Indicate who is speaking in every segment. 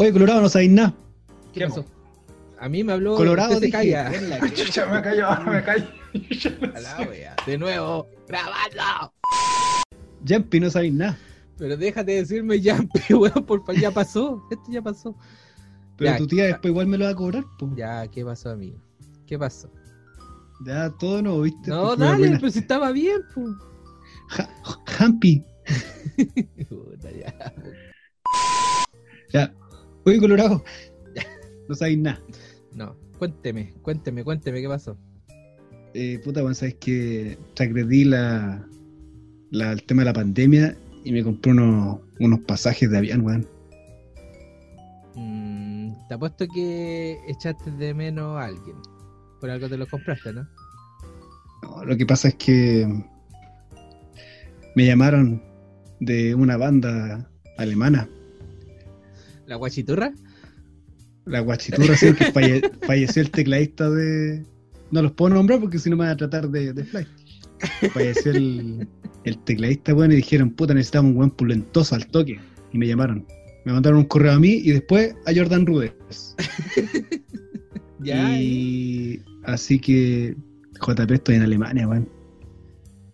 Speaker 1: Oye, Colorado, no sabéis nada.
Speaker 2: ¿Qué pasó? A mí me habló.
Speaker 1: Colorado
Speaker 2: se calla.
Speaker 3: Chucha, me callo, me callo.
Speaker 2: De nuevo, grabando.
Speaker 1: Jumpy, no sabéis nada.
Speaker 2: Pero déjate de decirme ya, weón, por favor, ya pasó. Esto ya pasó.
Speaker 1: Pero
Speaker 2: Ya.
Speaker 1: tu tía después igual me lo va a cobrar, po.
Speaker 2: Ya, ¿qué pasó, amigo? ¿Qué pasó?
Speaker 1: Ya todo no, ¿viste?
Speaker 2: No, dale, pero si estaba bien, pues.
Speaker 1: Ja-.
Speaker 2: Puta, ya.
Speaker 1: Ya. Oye, Colorado. No sabéis nada.
Speaker 2: No, cuénteme, cuénteme, cuénteme, ¿qué pasó?
Speaker 1: Eh, puta, bueno, sabes que transgredí la, la- el tema de la pandemia y me compré unos, unos pasajes de avión, weón.
Speaker 2: Mm, te apuesto que echaste de menos a alguien. Por algo te lo compraste, ¿no?
Speaker 1: No, lo que pasa es que me llamaron de una banda alemana,
Speaker 2: ¿La guachiturra?
Speaker 1: la guachiturra, sí, que falle- falleció el tecladista de... No los puedo nombrar porque si no me van a tratar de, de fly. Falleció el, el tecladista, bueno, y dijeron, puta, necesitamos un buen pulentoso al toque. Y me llamaron. Me mandaron un correo a mí y después a Jordan Rudez.
Speaker 2: Ya.
Speaker 1: y así que JP estoy en Alemania, weón.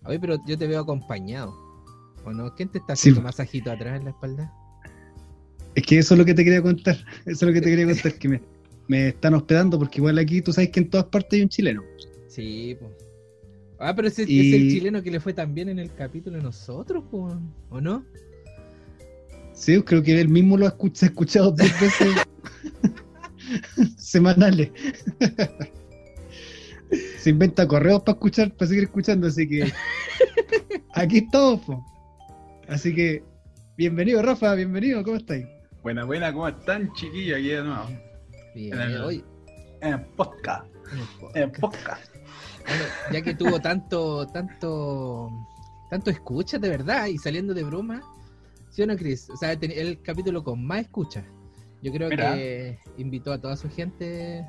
Speaker 2: Oye, pero yo te veo acompañado. ¿O no? ¿Quién te está
Speaker 1: Sí.
Speaker 2: haciendo masajito atrás en la espalda?
Speaker 1: Es que eso es lo que te quería contar. Eso es lo que te quería contar, que me, me están hospedando porque igual aquí tú sabes que en todas partes hay un chileno.
Speaker 2: Sí, pues. Ah, pero ese
Speaker 1: Y-
Speaker 2: es el chileno que le fue tan bien en el capítulo de nosotros, po, ¿o no?
Speaker 1: Sí, creo que él mismo lo ha escuch- ha escuchado dos veces semanales. Se inventa correos para escuchar, para seguir escuchando, así que aquí estamos. po. Así que bienvenido, Rafa, bienvenido, ¿cómo estáis?
Speaker 3: Buena, buena, ¿cómo están, chiquillos? Aquí de nuevo.
Speaker 2: Bien,
Speaker 3: En el-
Speaker 2: oye,
Speaker 3: En el podcast.
Speaker 2: en el
Speaker 3: En
Speaker 2: podcast.
Speaker 3: el podcast.
Speaker 2: Bueno, ya que tuvo tanto, tanto, tanto escucha de verdad y saliendo de broma, ¿sí o no, Chris? O sea, el capítulo con más escucha. Yo creo
Speaker 3: Mira.
Speaker 2: que invitó a toda su gente,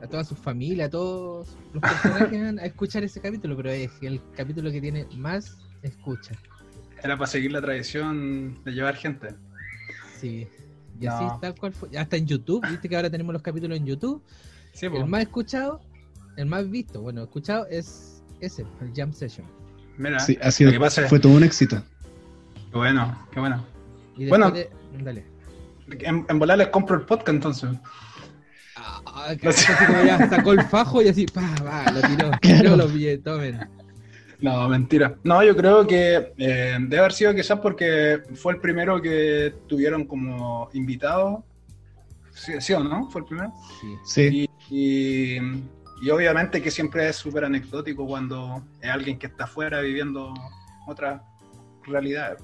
Speaker 2: a toda su familia, a todos los personajes a escuchar ese capítulo, pero es el capítulo que tiene más escucha.
Speaker 3: Era para seguir la tradición de llevar gente.
Speaker 2: Sí. Y
Speaker 3: No.
Speaker 2: así tal cual fue. Hasta en YouTube, viste que ahora tenemos los capítulos en YouTube.
Speaker 3: Sí,
Speaker 2: El más escuchado, el más visto, bueno, escuchado es ese, el Jam Session.
Speaker 3: Mira,
Speaker 1: Sí, ha sido,
Speaker 3: lo que pasa es-
Speaker 1: fue todo un éxito.
Speaker 3: qué bueno, qué bueno.
Speaker 2: Y
Speaker 3: Bueno.
Speaker 2: de- Dale.
Speaker 3: En, en volar les compro el podcast entonces.
Speaker 2: Ah, que así como ya sacó el fajo y así, pa, va, lo tiró.
Speaker 1: Claro.
Speaker 2: Yo lo pillé, tomen.
Speaker 3: No, mentira. No, yo creo que eh, debe haber sido quizás porque fue el primero que tuvieron como invitado. ¿Sí, sí o no? ¿Fue el primero?
Speaker 2: Sí.
Speaker 1: Sí,
Speaker 3: Y, y- y obviamente que siempre es súper anecdótico cuando es alguien que está afuera viviendo otra realidad.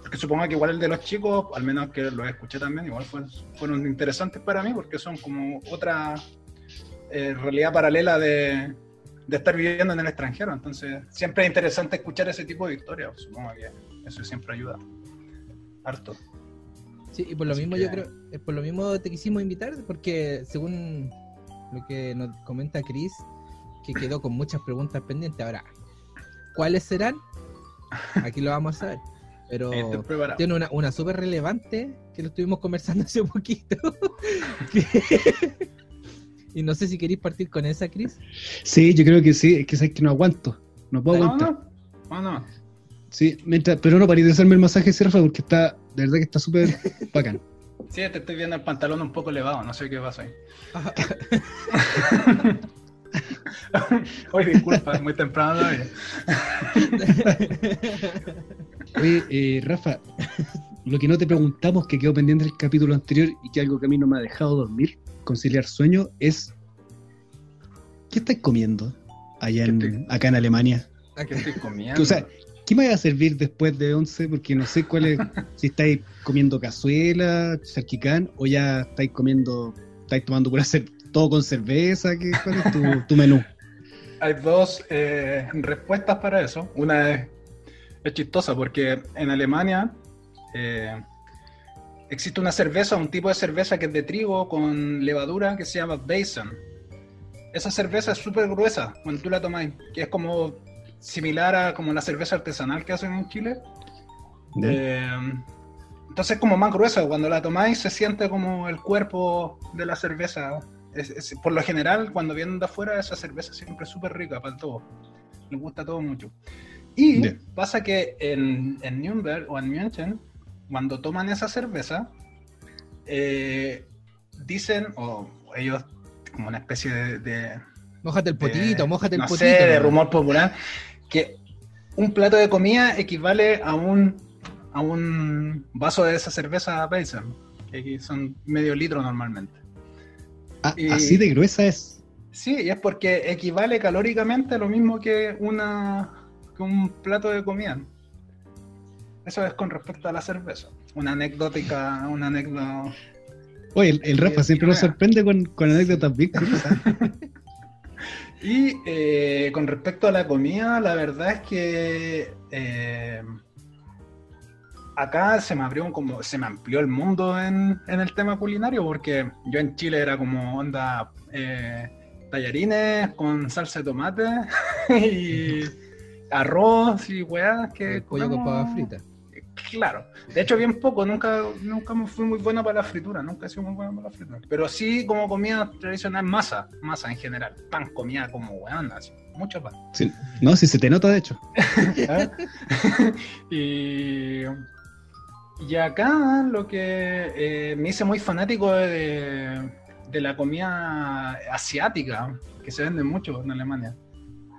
Speaker 3: Porque supongo que igual el de los chicos, al menos que lo escuché también, igual fue- fueron interesantes para mí porque son como otra eh, realidad paralela de, de estar viviendo en el extranjero. Entonces siempre es interesante escuchar ese tipo de historias. Supongo que eso siempre ayuda. Harto.
Speaker 2: Sí, y por lo
Speaker 3: Así
Speaker 2: mismo
Speaker 3: que-
Speaker 2: yo creo, eh, por lo mismo te quisimos invitar, porque según lo que nos comenta Chris, que quedó con muchas preguntas pendientes. Ahora, ¿cuáles serán? Aquí lo vamos a saber. Pero tiene una, una súper relevante que lo estuvimos conversando hace poquito. Que- y no sé si queréis partir con esa, Chris.
Speaker 1: sí, yo creo que sí, es que sabes que no aguanto, no puedo
Speaker 3: No,
Speaker 1: aguantar.
Speaker 3: no, no.
Speaker 1: Sí, mientras, pero no paré de hacerme el masaje, sí, Rafa, porque está, de verdad que está súper bacán.
Speaker 3: Sí, te estoy viendo el pantalón un poco elevado, no sé qué pasa ahí. Oye, disculpa, es muy temprano todavía.
Speaker 1: Oye, eh, Rafa, lo que no te preguntamos, que quedó pendiente del capítulo anterior y que algo que a mí no me ha dejado dormir, conciliar sueño, es ¿qué estás comiendo allá
Speaker 3: ¿Qué
Speaker 1: en, acá en Alemania?
Speaker 3: ¿Qué estoy comiendo?
Speaker 1: O sea, ¿qué me va a servir después de 11? Porque no sé cuál es, si estáis comiendo cazuela, charquicán, o ya estáis comiendo, estáis tomando pura todo con cerveza, ¿qué, ¿cuál es tu, tu menú?
Speaker 3: Hay dos eh, respuestas para eso. Una es, es chistosa porque en Alemania eh, existe una cerveza, un tipo de cerveza que es de trigo con levadura que se llama Weizen. Esa cerveza es súper gruesa cuando tú la tomas, que es como similar a como la cerveza artesanal que hacen en Chile. Eh, entonces es como más gruesa, cuando la tomáis se siente como el cuerpo de la cerveza. Es- es- por lo general, cuando vienen de afuera, esa cerveza siempre es súper rica para todo. Les gusta todo mucho. Y pasa que en, en Nürnberg o en München, cuando toman esa cerveza, eh, dicen, o ellos, como una especie de, de-
Speaker 2: Mójate el
Speaker 3: de-
Speaker 2: potito, mójate el
Speaker 3: no
Speaker 2: potito.
Speaker 3: sé, de rumor popular, que un plato de comida equivale a un, a un vaso de esa cerveza Pilsen, que son medio litro normalmente.
Speaker 1: Ah,
Speaker 3: Y-
Speaker 1: Así de gruesa es.
Speaker 3: Sí, y es porque equivale calóricamente a lo mismo que, una, que un plato de comida. Eso es con respecto a la cerveza. Una anecdótica, una anécdota.
Speaker 1: Oye, el, el Rafa siempre
Speaker 3: no
Speaker 1: nos sorprende con, con anécdotas bien curiosas.
Speaker 3: Y eh, con respecto a la comida, la verdad es que eh, acá se me abrió un como se me amplió el mundo en, en el tema culinario porque yo en Chile era como onda eh, tallarines con salsa de tomate y arroz y weas que
Speaker 2: El pollo con
Speaker 3: comemos.
Speaker 2: papa frita.
Speaker 3: Claro, de hecho bien poco, nunca, nunca fui muy bueno para la fritura, nunca he sido muy bueno para la fritura. Pero sí como comida tradicional, masa, masa en general. Pan comía como weón, así, mucho pan.
Speaker 1: Sí. No, si se te nota, de hecho.
Speaker 3: ¿Ah? y, y acá lo que eh, me hice muy fanático de, de la comida asiática, que se vende mucho en Alemania.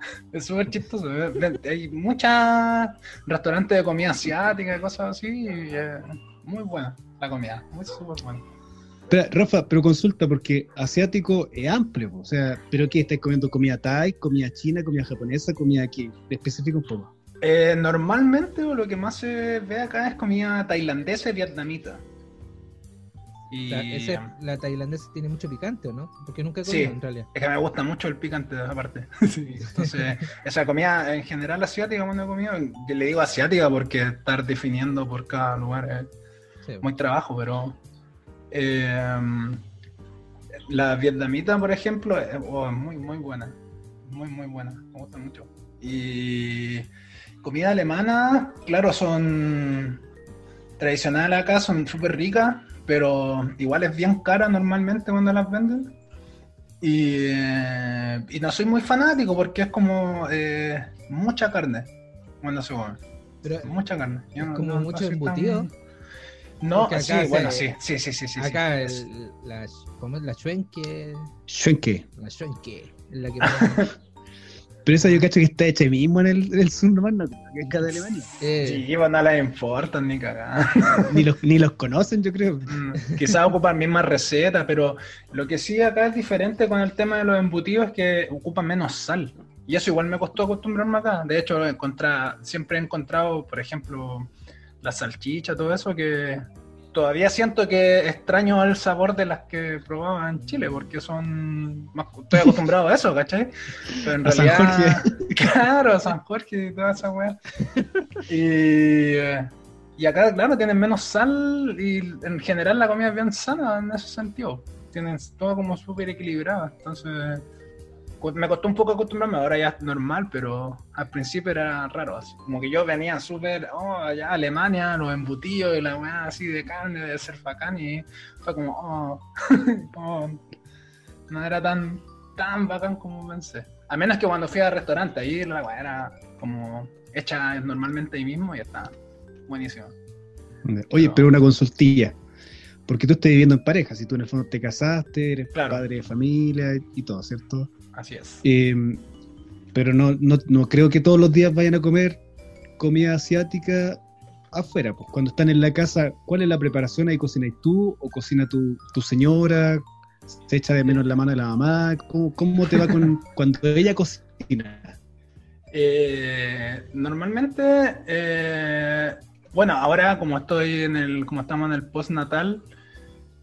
Speaker 3: Es súper chistoso. eh. Hay muchos restaurantes de comida asiática y cosas así. Y, eh, muy buena la comida, muy súper buena.
Speaker 1: Espera, Rafa, pero consulta, porque asiático es amplio, o sea, ¿pero qué? ¿Estás comiendo comida thai, comida china, comida japonesa, comida aquí? Especifica un poco.
Speaker 3: Eh, normalmente lo que más se ve acá es comida tailandesa y vietnamita. Y
Speaker 2: ese- la tailandesa tiene mucho picante, ¿o no? Porque nunca he
Speaker 3: Sí.
Speaker 2: comido en realidad.
Speaker 3: es que me gusta mucho el picante aparte. Sí, entonces, esa comida en general asiática, cuando he comido, yo le digo asiática porque estar definiendo por cada lugar es
Speaker 2: Sí.
Speaker 3: muy trabajo, pero eh, la vietnamita, por ejemplo, es, oh, es muy, muy buena. Muy, muy buena. Me gusta mucho. Y comida alemana, claro, son tradicionales acá, son súper ricas, pero igual es bien cara normalmente cuando las venden. Y, eh, y no soy muy fanático porque es como eh, mucha carne cuando se come.
Speaker 2: Pero
Speaker 3: Mucha carne. Yo
Speaker 2: Es
Speaker 3: no-
Speaker 2: como
Speaker 3: no-
Speaker 2: mucho
Speaker 3: tan-
Speaker 2: embutido.
Speaker 3: No,
Speaker 2: acá
Speaker 3: sí,
Speaker 2: se-
Speaker 3: bueno, sí, sí, sí, sí, sí.
Speaker 2: acá
Speaker 3: sí.
Speaker 2: el, la, ¿cómo es? La chuenque.
Speaker 1: Shuenke.
Speaker 2: La chuenque. Es la que
Speaker 1: Pero esa yo cacho que está hecha mismo en el, en el sur nomás, no que acá de Alemania.
Speaker 2: eh,
Speaker 3: Sí, pues no les importan ni cagar.
Speaker 1: Ni los, ni los conocen, yo creo.
Speaker 3: Mm, Quizás ocupan mismas recetas, pero lo que sí acá es diferente con el tema de los embutidos es que ocupan menos sal. Y eso igual me costó acostumbrarme acá. De hecho, siempre he encontrado, por ejemplo, la salchicha, todo eso, que todavía siento que extraño el sabor de las que probaba en Chile, porque son más, estoy acostumbrado a eso, ¿cachai? Pero en
Speaker 1: A San
Speaker 3: realidad, claro, a San Jorge y toda esa weá. Y, eh, y acá, claro, tienen menos sal y en general la comida es bien sana en ese sentido. Tienen todo como súper equilibrado. Entonces, me costó un poco acostumbrarme, ahora ya es normal, pero al principio era raro. Así. Como que yo venía súper, oh, allá Alemania, los embutidos y la weá así de carne, de ser bacán, y fue como, oh, como, no era tan, tan bacán como pensé. A menos que cuando fui al restaurante, ahí la weá era como hecha normalmente ahí mismo y está buenísimo.
Speaker 1: Oye, pero una consultilla. Porque tú estás viviendo en pareja, si tú en el fondo te casaste, eres
Speaker 3: Claro.
Speaker 1: padre de familia y todo, ¿cierto?
Speaker 3: Así es.
Speaker 1: Eh, pero no, no, no creo que todos los días vayan a comer comida asiática afuera. Pues cuando están en la casa, ¿cuál es la preparación? ¿Ahí cocinas tú o cocina tu, tu señora? ¿Se echa de menos la mano de la mamá? ¿Cómo, cómo te va con cuando ella cocina?
Speaker 3: Eh, normalmente, eh, bueno, ahora como estoy en el, como estamos en el postnatal,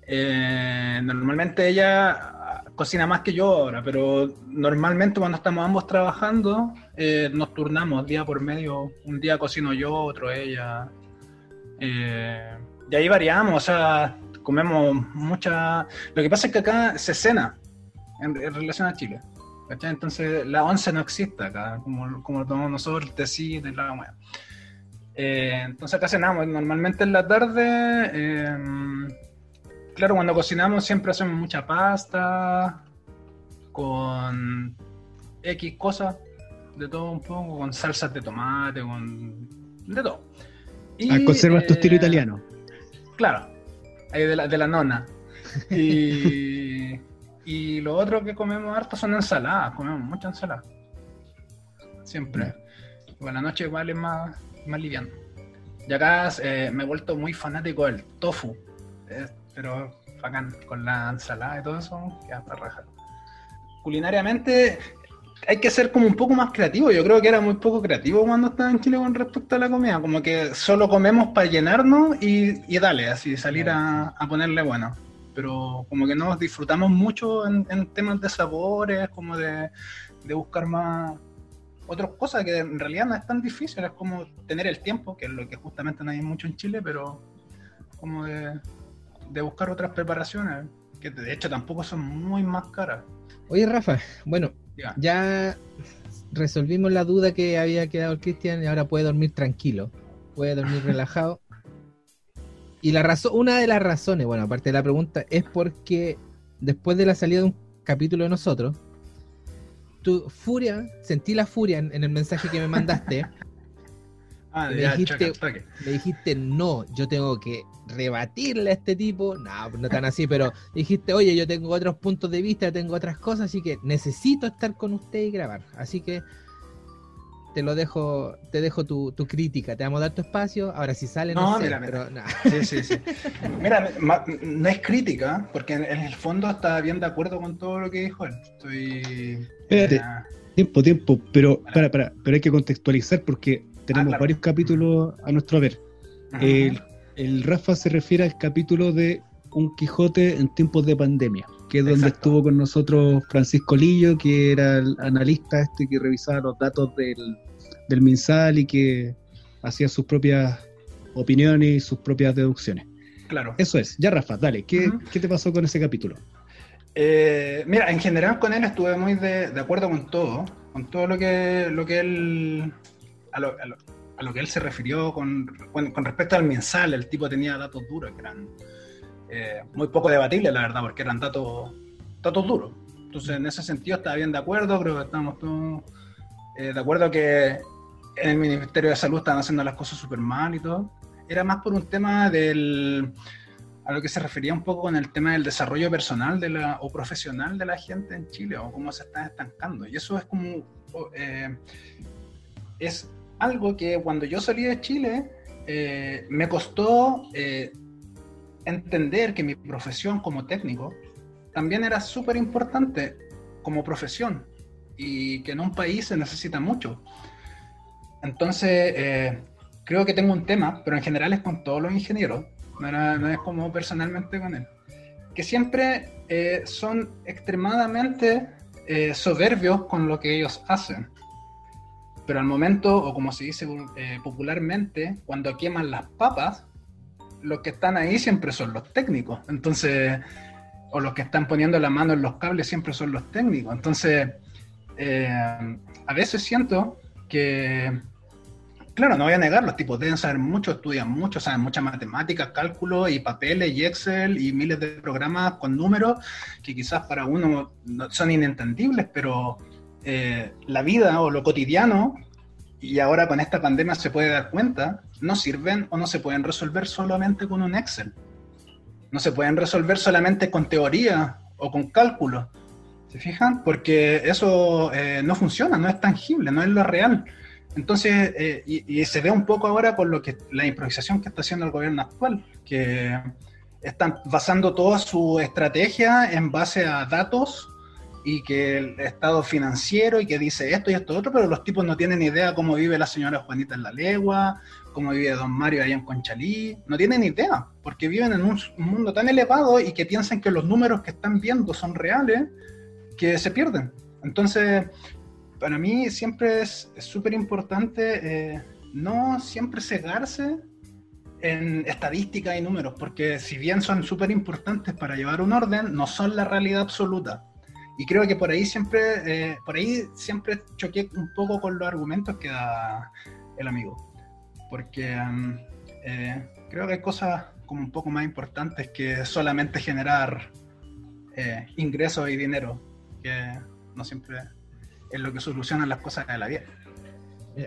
Speaker 3: eh, normalmente ella cocina más que yo ahora, pero normalmente cuando estamos ambos trabajando, eh, nos turnamos día por medio. Un día cocino yo, otro ella. Eh, y ahí variamos, o sea, comemos mucha... Lo que pasa es que acá se cena en, en relación a Chile. ¿cachai? Entonces la once no existe acá, como, como lo tomamos nosotros, el tecito y la. Eh, entonces acá cenamos normalmente en la tarde. Claro, cuando cocinamos siempre hacemos mucha pasta con X cosas, de todo un poco, con salsas de tomate, con de todo. Y,
Speaker 1: Ah, conservas tu estilo
Speaker 3: eh,
Speaker 1: italiano.
Speaker 3: Claro, de la, de la nona. Y, y lo otro que comemos harto son ensaladas, comemos mucha ensalada. Siempre. Bueno, la noche igual es más, más liviano. Y acá eh, me he vuelto muy fanático del tofu. Pero bacán, con la ensalada y todo eso, queda para rajar. Culinariamente hay que ser como un poco más creativo. Yo creo que era muy poco creativo cuando estaba en Chile con respecto a la comida. Como que solo comemos para llenarnos y, y dale, así salir a, a ponerle bueno. Pero como que no disfrutamos mucho en, en temas de sabores, como de, de buscar más otras cosas que en realidad no es tan difícil. Es como tener el tiempo, que es lo que justamente no hay mucho en Chile, pero como de, de buscar otras preparaciones, que de hecho tampoco son muy más caras.
Speaker 2: Oye, Rafa, bueno,
Speaker 3: Ya.
Speaker 2: ya resolvimos la duda que había quedado el Cristian y ahora puede dormir tranquilo, puede dormir relajado. Y la razón, una de las razones, bueno, aparte de la pregunta, es porque después de la salida de un capítulo de nosotros, tu furia, sentí la furia en, en el mensaje que me mandaste,
Speaker 3: Ah,
Speaker 2: Me
Speaker 3: ya,
Speaker 2: dijiste-
Speaker 3: choque.
Speaker 2: me dijiste, no, yo tengo que rebatirle a este tipo, no, no tan así, pero dijiste, oye, yo tengo otros puntos de vista, tengo otras cosas, así que necesito estar con usted y grabar. Así que te lo dejo, te dejo tu, tu crítica, te vamos a dar tu espacio, ahora si sale no,
Speaker 3: No,
Speaker 2: sé,
Speaker 3: mira, mira.
Speaker 2: pero nah.
Speaker 3: Sí, sí, sí. Mira, ma- no es crítica, porque en, en el fondo está bien de acuerdo con todo lo que dijo él. Estoy.
Speaker 1: Espérate. Tiempo, tiempo, pero para, para, pero hay que contextualizar porque tenemos
Speaker 3: claro.
Speaker 1: varios capítulos a nuestro ver. El, el Rafa se refiere al capítulo de Un Quijote en tiempos de pandemia, que es donde
Speaker 3: Exacto.
Speaker 1: estuvo con nosotros Francisco Lillo, que era el analista este que revisaba los datos del, del MinSal y que hacía sus propias opiniones y sus propias deducciones.
Speaker 3: Claro.
Speaker 1: Eso es. Ya, Rafa, dale, ¿qué. ¿qué te pasó con ese capítulo?
Speaker 3: Eh, mira, en general con él estuve muy de, de acuerdo con todo, con todo lo que, lo que él, a lo, a lo- a lo que él se refirió con, con, con respecto al mensal, el tipo tenía datos duros que eran eh, muy poco debatibles, la verdad, porque eran datos, datos duros. Entonces, en ese sentido estaba bien de acuerdo, creo que estamos todos eh, de acuerdo que en el Ministerio de Salud estaban haciendo las cosas súper mal y todo. Era más por un tema del, a lo que se refería un poco con el tema del desarrollo personal de la, o profesional de la gente en Chile o cómo se están estancando. Y eso es como, eh, es algo que cuando yo salí de Chile eh, me costó eh, entender que mi profesión como técnico también era súper importante como profesión y que en un país se necesita mucho. Entonces, eh, creo que tengo un tema, pero en general es con todos los ingenieros, no, es como personalmente con él, que siempre son extremadamente soberbios con lo que ellos hacen. Pero al momento, o como se dice eh, popularmente, cuando queman las papas, los que están ahí siempre son los técnicos. Entonces, o los que están poniendo la mano en los cables siempre son los técnicos. Entonces, eh, a veces siento que, claro, no voy a negar, los tipos deben saber mucho, estudian mucho, saben mucha matemática, cálculo y papeles y Excel y miles de programas con números que quizás para uno no- son inentendibles, pero eh, la vida o lo cotidiano, y ahora con esta pandemia se puede dar cuenta, no sirven o no se pueden resolver solamente con un Excel. No se pueden resolver solamente con teoría o con cálculo. ¿Se fijan? Porque eso eh, no funciona, no es tangible, no es lo real. Entonces, eh, y, se ve un poco ahora con lo que la improvisación que está haciendo el gobierno actual, que están basando toda su estrategia en base a datos y que el estado financiero y que dice esto y esto otro, pero los tipos no tienen idea cómo vive la señora Juanita en la Legua, cómo vive Don Mario allá en Conchalí, no tienen idea, porque viven en un, un mundo tan elevado y que piensan que los números que están viendo son reales, que se pierden. Entonces, para mí siempre es súper importante eh, no siempre cegarse en estadísticas y números, porque si bien son súper importantes para llevar un orden, no son la realidad absoluta. Y creo que por ahí siempre, eh, por ahí siempre choqué un poco con los argumentos que da el amigo. porque mm, eh, creo que hay cosas como un poco más importantes que solamente generar eh, ingresos y dinero, que no siempre es lo que soluciona las cosas de la vida.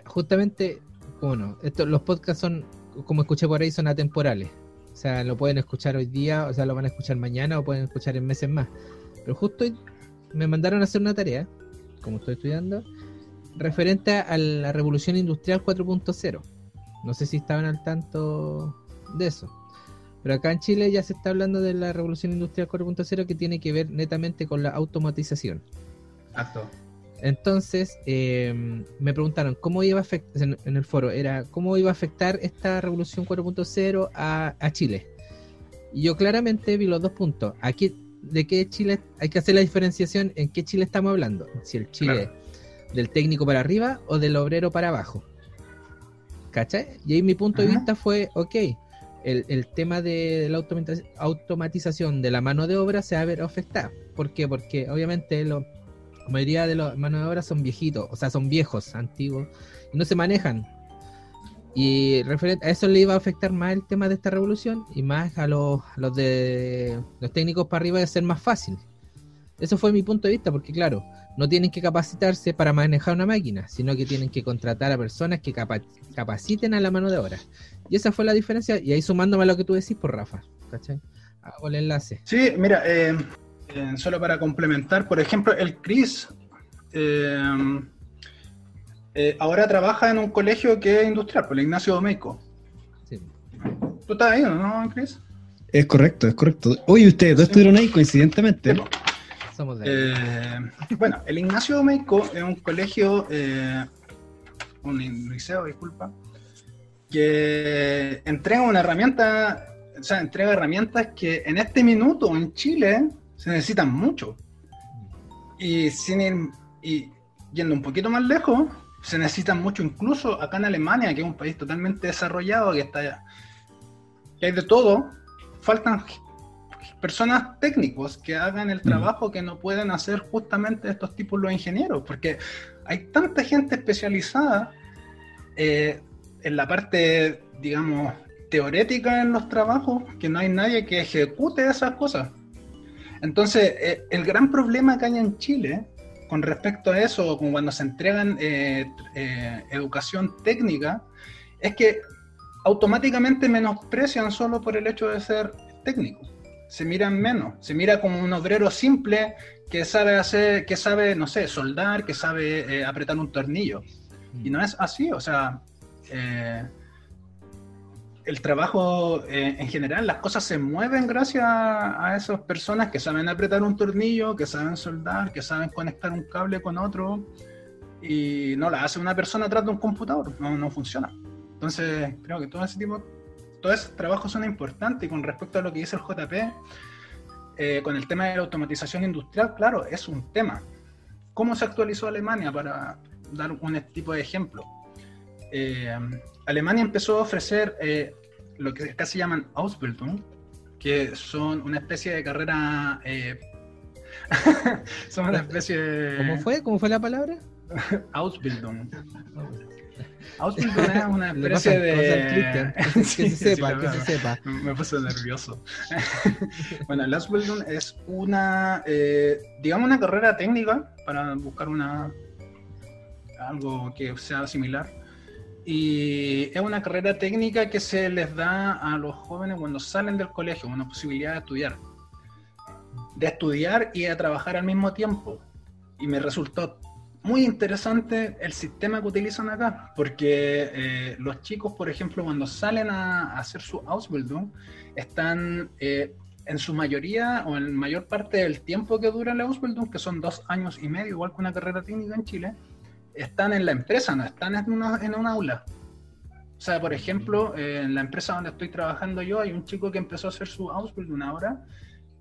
Speaker 2: Justamente, bueno, esto, los podcasts son, como escuché por ahí, son atemporales. O sea, lo pueden escuchar hoy día, o sea, lo van a escuchar mañana o pueden escuchar en meses más. Pero justo hoy me mandaron a hacer una tarea, como estoy estudiando, referente a la revolución industrial 4.0. No sé si estaban al tanto de eso. Pero acá en Chile ya se está hablando de la revolución industrial 4.0 que tiene que ver netamente con la automatización.
Speaker 3: Exacto.
Speaker 2: Entonces, eh, me preguntaron cómo iba a afectar, en, en el foro, era cómo iba a afectar esta revolución 4.0 a, a Chile. Y yo claramente vi los dos puntos. Aquí, ¿de qué Chile? Hay que hacer la diferenciación en qué Chile estamos hablando. Si el Chile del técnico para arriba o del obrero para abajo. ¿Cachai? Y ahí mi punto de vista fue, ok, el, el tema de la automatiz- automatización de la mano de obra se va a ver afectada. ¿Por qué? Porque obviamente lo- la mayoría de los manos de obra son viejitos, o sea, son viejos, antiguos, y no se manejan. Y referente a eso le iba a afectar más el tema de esta revolución y más a los, a los de los técnicos para arriba de ser más fácil. Eso fue mi punto de vista, porque claro, no tienen que capacitarse para manejar una máquina, sino que tienen que contratar a personas que capa- capaciten a la mano de obra. Y esa fue la diferencia, y ahí sumándome a lo que tú decís por Rafa, ¿cachai? Hago el enlace.
Speaker 3: Sí, mira, eh, eh, solo para complementar, por ejemplo, el Chris eh, eh, ahora trabaja en un colegio que es industrial, por el Ignacio Domeico.
Speaker 2: Sí.
Speaker 3: ¿Tú estás ahí, no, Chris?
Speaker 1: Es correcto, es correcto. Oye, ustedes dos estuvieron ahí coincidentemente.
Speaker 2: Somos de ahí.
Speaker 3: Eh, bueno, el Ignacio Domeico es un colegio, eh, un liceo, disculpa, que entrega una herramienta, o sea, entrega herramientas que en este minuto en Chile se necesitan mucho. Y, sin ir- y yendo un poquito más lejos, se necesitan mucho incluso acá en Alemania, que es un país totalmente desarrollado, que está que hay de todo, faltan personas técnicos que hagan el trabajo que no pueden hacer justamente estos tipos los ingenieros, porque hay tanta gente especializada eh, en la parte, digamos, teorética en los trabajos, que no hay nadie que ejecute esas cosas. Entonces, eh, el gran problema que hay en Chile con respecto a eso, con cuando se entregan eh, eh, educación técnica, es que automáticamente menosprecian solo por el hecho de ser técnico. Se miran menos, se mira como un obrero simple que sabe hacer, que sabe, no sé, soldar, que sabe eh, apretar un tornillo. Y no es así, o sea, el trabajo eh, en general, las cosas se mueven gracias a, a esas personas que saben apretar un tornillo, que saben soldar, que saben conectar un cable con otro, y no la hace una persona atrás de un computador, no, no funciona. Entonces, creo que todo ese tipo, todos esos trabajos son importantes y con respecto a lo que dice el JP, eh, con el tema de la automatización industrial, claro, es un tema. ¿Cómo se actualizó Alemania para dar un tipo de ejemplo? Eh, Alemania empezó a ofrecer eh, lo que se llaman Ausbildung, que son una especie de carrera... eh, son una especie de...
Speaker 2: ¿Cómo fue? ¿Cómo fue la palabra?
Speaker 3: Ausbildung. Ausbildung es una especie de...
Speaker 2: Que se- sepa, que se sepa.
Speaker 3: Me puse nervioso. bueno, el Ausbildung es una, eh, digamos, una carrera técnica para buscar una algo que sea similar. Y es una carrera técnica que se les da a los jóvenes cuando salen del colegio, una posibilidad de estudiar. De estudiar y de trabajar al mismo tiempo. Y me resultó muy interesante el sistema que utilizan acá, porque eh, los chicos, por ejemplo, cuando salen a, a hacer su Ausbildung, están eh, en su mayoría o en mayor parte del tiempo que dura la Ausbildung, que son dos años y medio, igual que una carrera técnica en Chile, están en la empresa, no están en una, en un aula. O sea, por ejemplo, eh, en la empresa donde estoy trabajando yo, hay un chico que empezó a hacer su Ausbildung ahora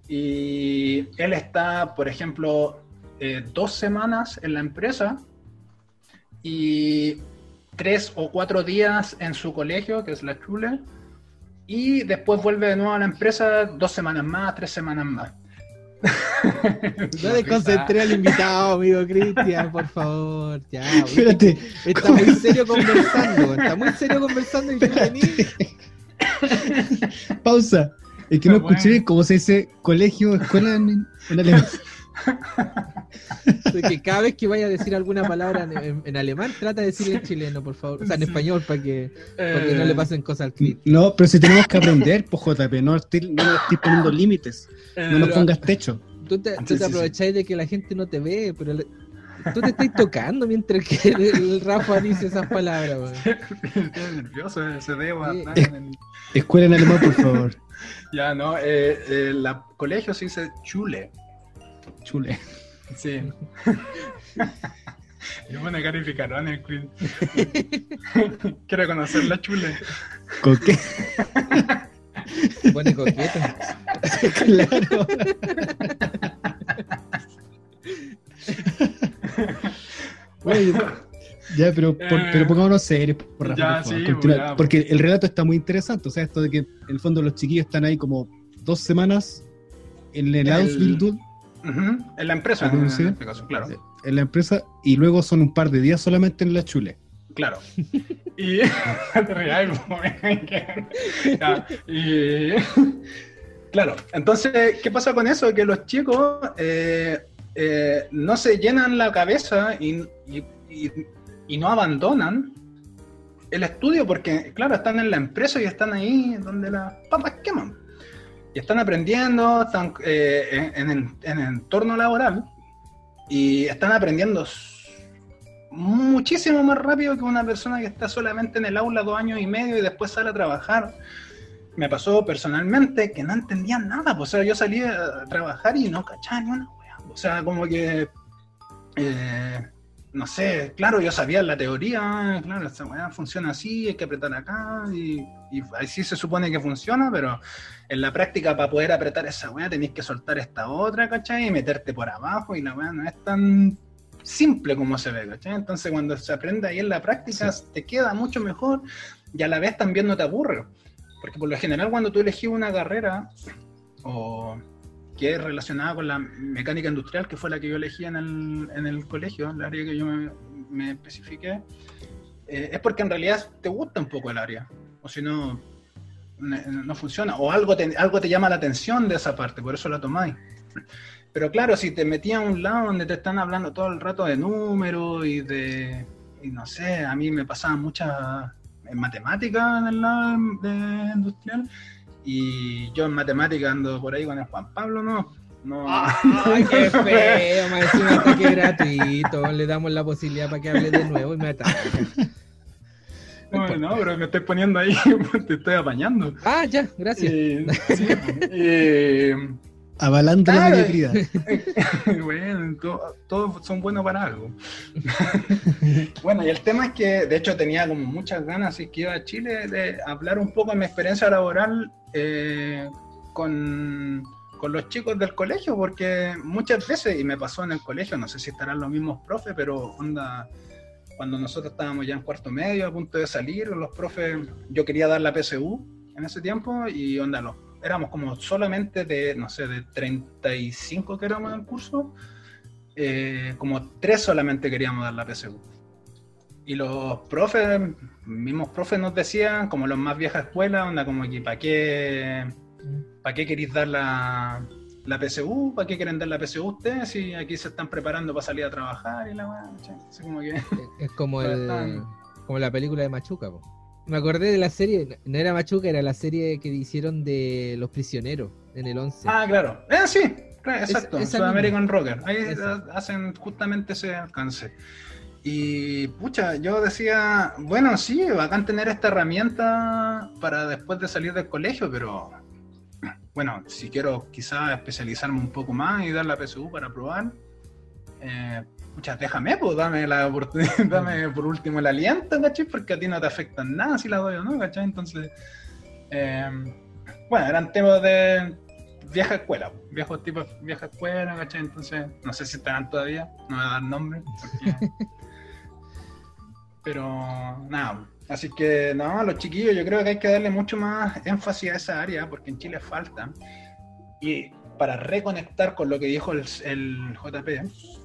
Speaker 3: y él está, por ejemplo, eh, dos semanas en la empresa y tres o cuatro días en su colegio, que es la Schule, y después vuelve de nuevo a la empresa dos semanas más, tres semanas más.
Speaker 2: No desconcentré al invitado, amigo Cristian, por favor. Ya.
Speaker 1: Espérate,
Speaker 2: Está
Speaker 1: ¿cómo?
Speaker 2: muy serio conversando, está muy serio conversando y venís.
Speaker 1: pausa. Es que no
Speaker 3: Bueno.
Speaker 1: escuché cómo se dice colegio, escuela en, en alemán.
Speaker 2: de que cada vez que vaya a decir alguna palabra en, en- en alemán, trata de decir en chileno, por favor. O sea, en español, para que, para que no
Speaker 3: Eh,
Speaker 2: le pasen cosas al clip.
Speaker 1: No, pero si tenemos que aprender, pues JP, no estoy, no nos estoy poniendo límites. No nos
Speaker 3: eh,
Speaker 1: pongas techo.
Speaker 2: Tú te, tú
Speaker 3: Sí,
Speaker 2: te
Speaker 3: sí, sí.
Speaker 2: aprovecháis de que la gente no te ve, pero le- tú te estás tocando mientras que el, el Rafa dice esas palabras,
Speaker 3: nervioso, atrás en el-
Speaker 1: Escuela en alemán, por favor.
Speaker 3: Ya, no, eh, eh, la colegio se dice chule.
Speaker 1: Chule.
Speaker 3: Sí. Yo me calificaron el quiz. Quiero conocer la chule.
Speaker 1: ¿Con qué?
Speaker 2: Se pone coqueta.
Speaker 1: claro. Oye, ya, pero, por-
Speaker 3: Eh,
Speaker 1: pero pongámonos serios, por Rafa,
Speaker 3: ya,
Speaker 1: por
Speaker 3: sí, ya.
Speaker 1: porque el relato está muy interesante. O sea, esto de que en el fondo los chiquillos están ahí como dos semanas en el
Speaker 3: El-
Speaker 1: Ausbildung,
Speaker 3: En la empresa,
Speaker 1: ¿Algo
Speaker 3: en, este caso, claro.
Speaker 1: en la empresa, y luego son un par de días solamente en la chule.
Speaker 3: Claro. Y. Claro, entonces, ¿qué pasa con eso? Que los chicos eh, eh, no se llenan la cabeza y, y- y- y no abandonan el estudio porque, claro, están en la empresa y están ahí donde las papas queman. Y están aprendiendo, están eh, en, en en el entorno laboral y están aprendiendo muchísimo más rápido que una persona que está solamente en el aula dos años y medio y después sale a trabajar. Me pasó personalmente que no entendía nada, pues, o sea, yo salía a trabajar y no cachaba ni una wea. O sea, como que, eh, no sé, claro, yo sabía la teoría, claro, esta weá funciona así, hay que apretar acá, y, y así se supone que funciona, pero en la práctica para poder apretar esa weá tenéis que soltar esta otra, ¿cachai? Y meterte por abajo, y la weá no es tan simple como se ve, ¿cachai? Entonces cuando se aprende ahí en la práctica te queda mucho mejor y a la vez también no te aburre. Porque por lo general cuando tú elegís una carrera o que es relacionada con la mecánica industrial, que fue la que yo elegí en el, en el colegio, el área que yo me, me especifiqué, eh, es porque en realidad te gusta un poco el área. O si no, no funciona. O algo te, algo te llama la atención de esa parte, por eso la tomáis. Pero claro, si te metías a un lado donde te están hablando todo el rato de números y de, y no sé, a mí me pasaban muchas en matemáticas en el lado de industrial y yo en matemáticas ando por ahí con el Juan Pablo, ¿no? No,
Speaker 2: Ay, qué feo, más encima ataque gratuito. Le damos la posibilidad para que hable de nuevo y me ataca.
Speaker 3: no, no, pero me estoy poniendo ahí, te estoy apañando.
Speaker 2: Ah, ya, gracias.
Speaker 3: Eh, sí, eh,
Speaker 1: Avalando la
Speaker 3: Claro.
Speaker 1: mediocridad.
Speaker 3: bueno, to- todos son buenos para algo. bueno, y el tema es que, de hecho, tenía como muchas ganas, y que iba a Chile, de hablar un poco de mi experiencia laboral eh, con, con los chicos del colegio, porque muchas veces, y me pasó en el colegio, no sé si estarán los mismos profes, pero onda, cuando nosotros estábamos ya en cuarto medio, a punto de salir, los profes, yo quería dar la PSU en ese tiempo, y onda, los éramos como solamente de, no sé, de 35 que éramos en el curso, eh, como tres solamente queríamos dar la PSU. Y los profes, mismos profes nos decían, como los más viejas escuelas, onda como que ¿para qué, para qué queréis dar la, la PSU? ¿Para qué quieren dar la PSU ustedes? Si aquí se están preparando para salir a trabajar y la como que...
Speaker 2: Es como el como la película de Machuca, po. Me acordé de la serie, no era Machuca, era la serie que hicieron de los prisioneros en el 11.
Speaker 3: Ah, claro. Eh, sí, claro, exacto. Soy American Rocker. Ahí
Speaker 2: Esa.
Speaker 3: ha- hacen justamente ese alcance. Y pucha, yo decía, bueno, sí, bacán tener esta herramienta para después de salir del colegio, pero bueno, si quiero quizás especializarme un poco más y dar la PSU para probar, eh, pucha, déjame, pues dame la oportunidad, dame por último el aliento, ¿cachai? Porque a ti no te afecta nada si la doy o no, ¿cachai? Entonces, eh, bueno, eran temas de vieja escuela, viejos tipos, vieja escuela, ¿cachai? Entonces, no sé si estarán todavía, no voy a dar nombre, porque... pero nada, así que no, a los chiquillos yo creo que hay que darle mucho más énfasis a esa área, porque en Chile falta. Y para reconectar con lo que dijo el, el JP,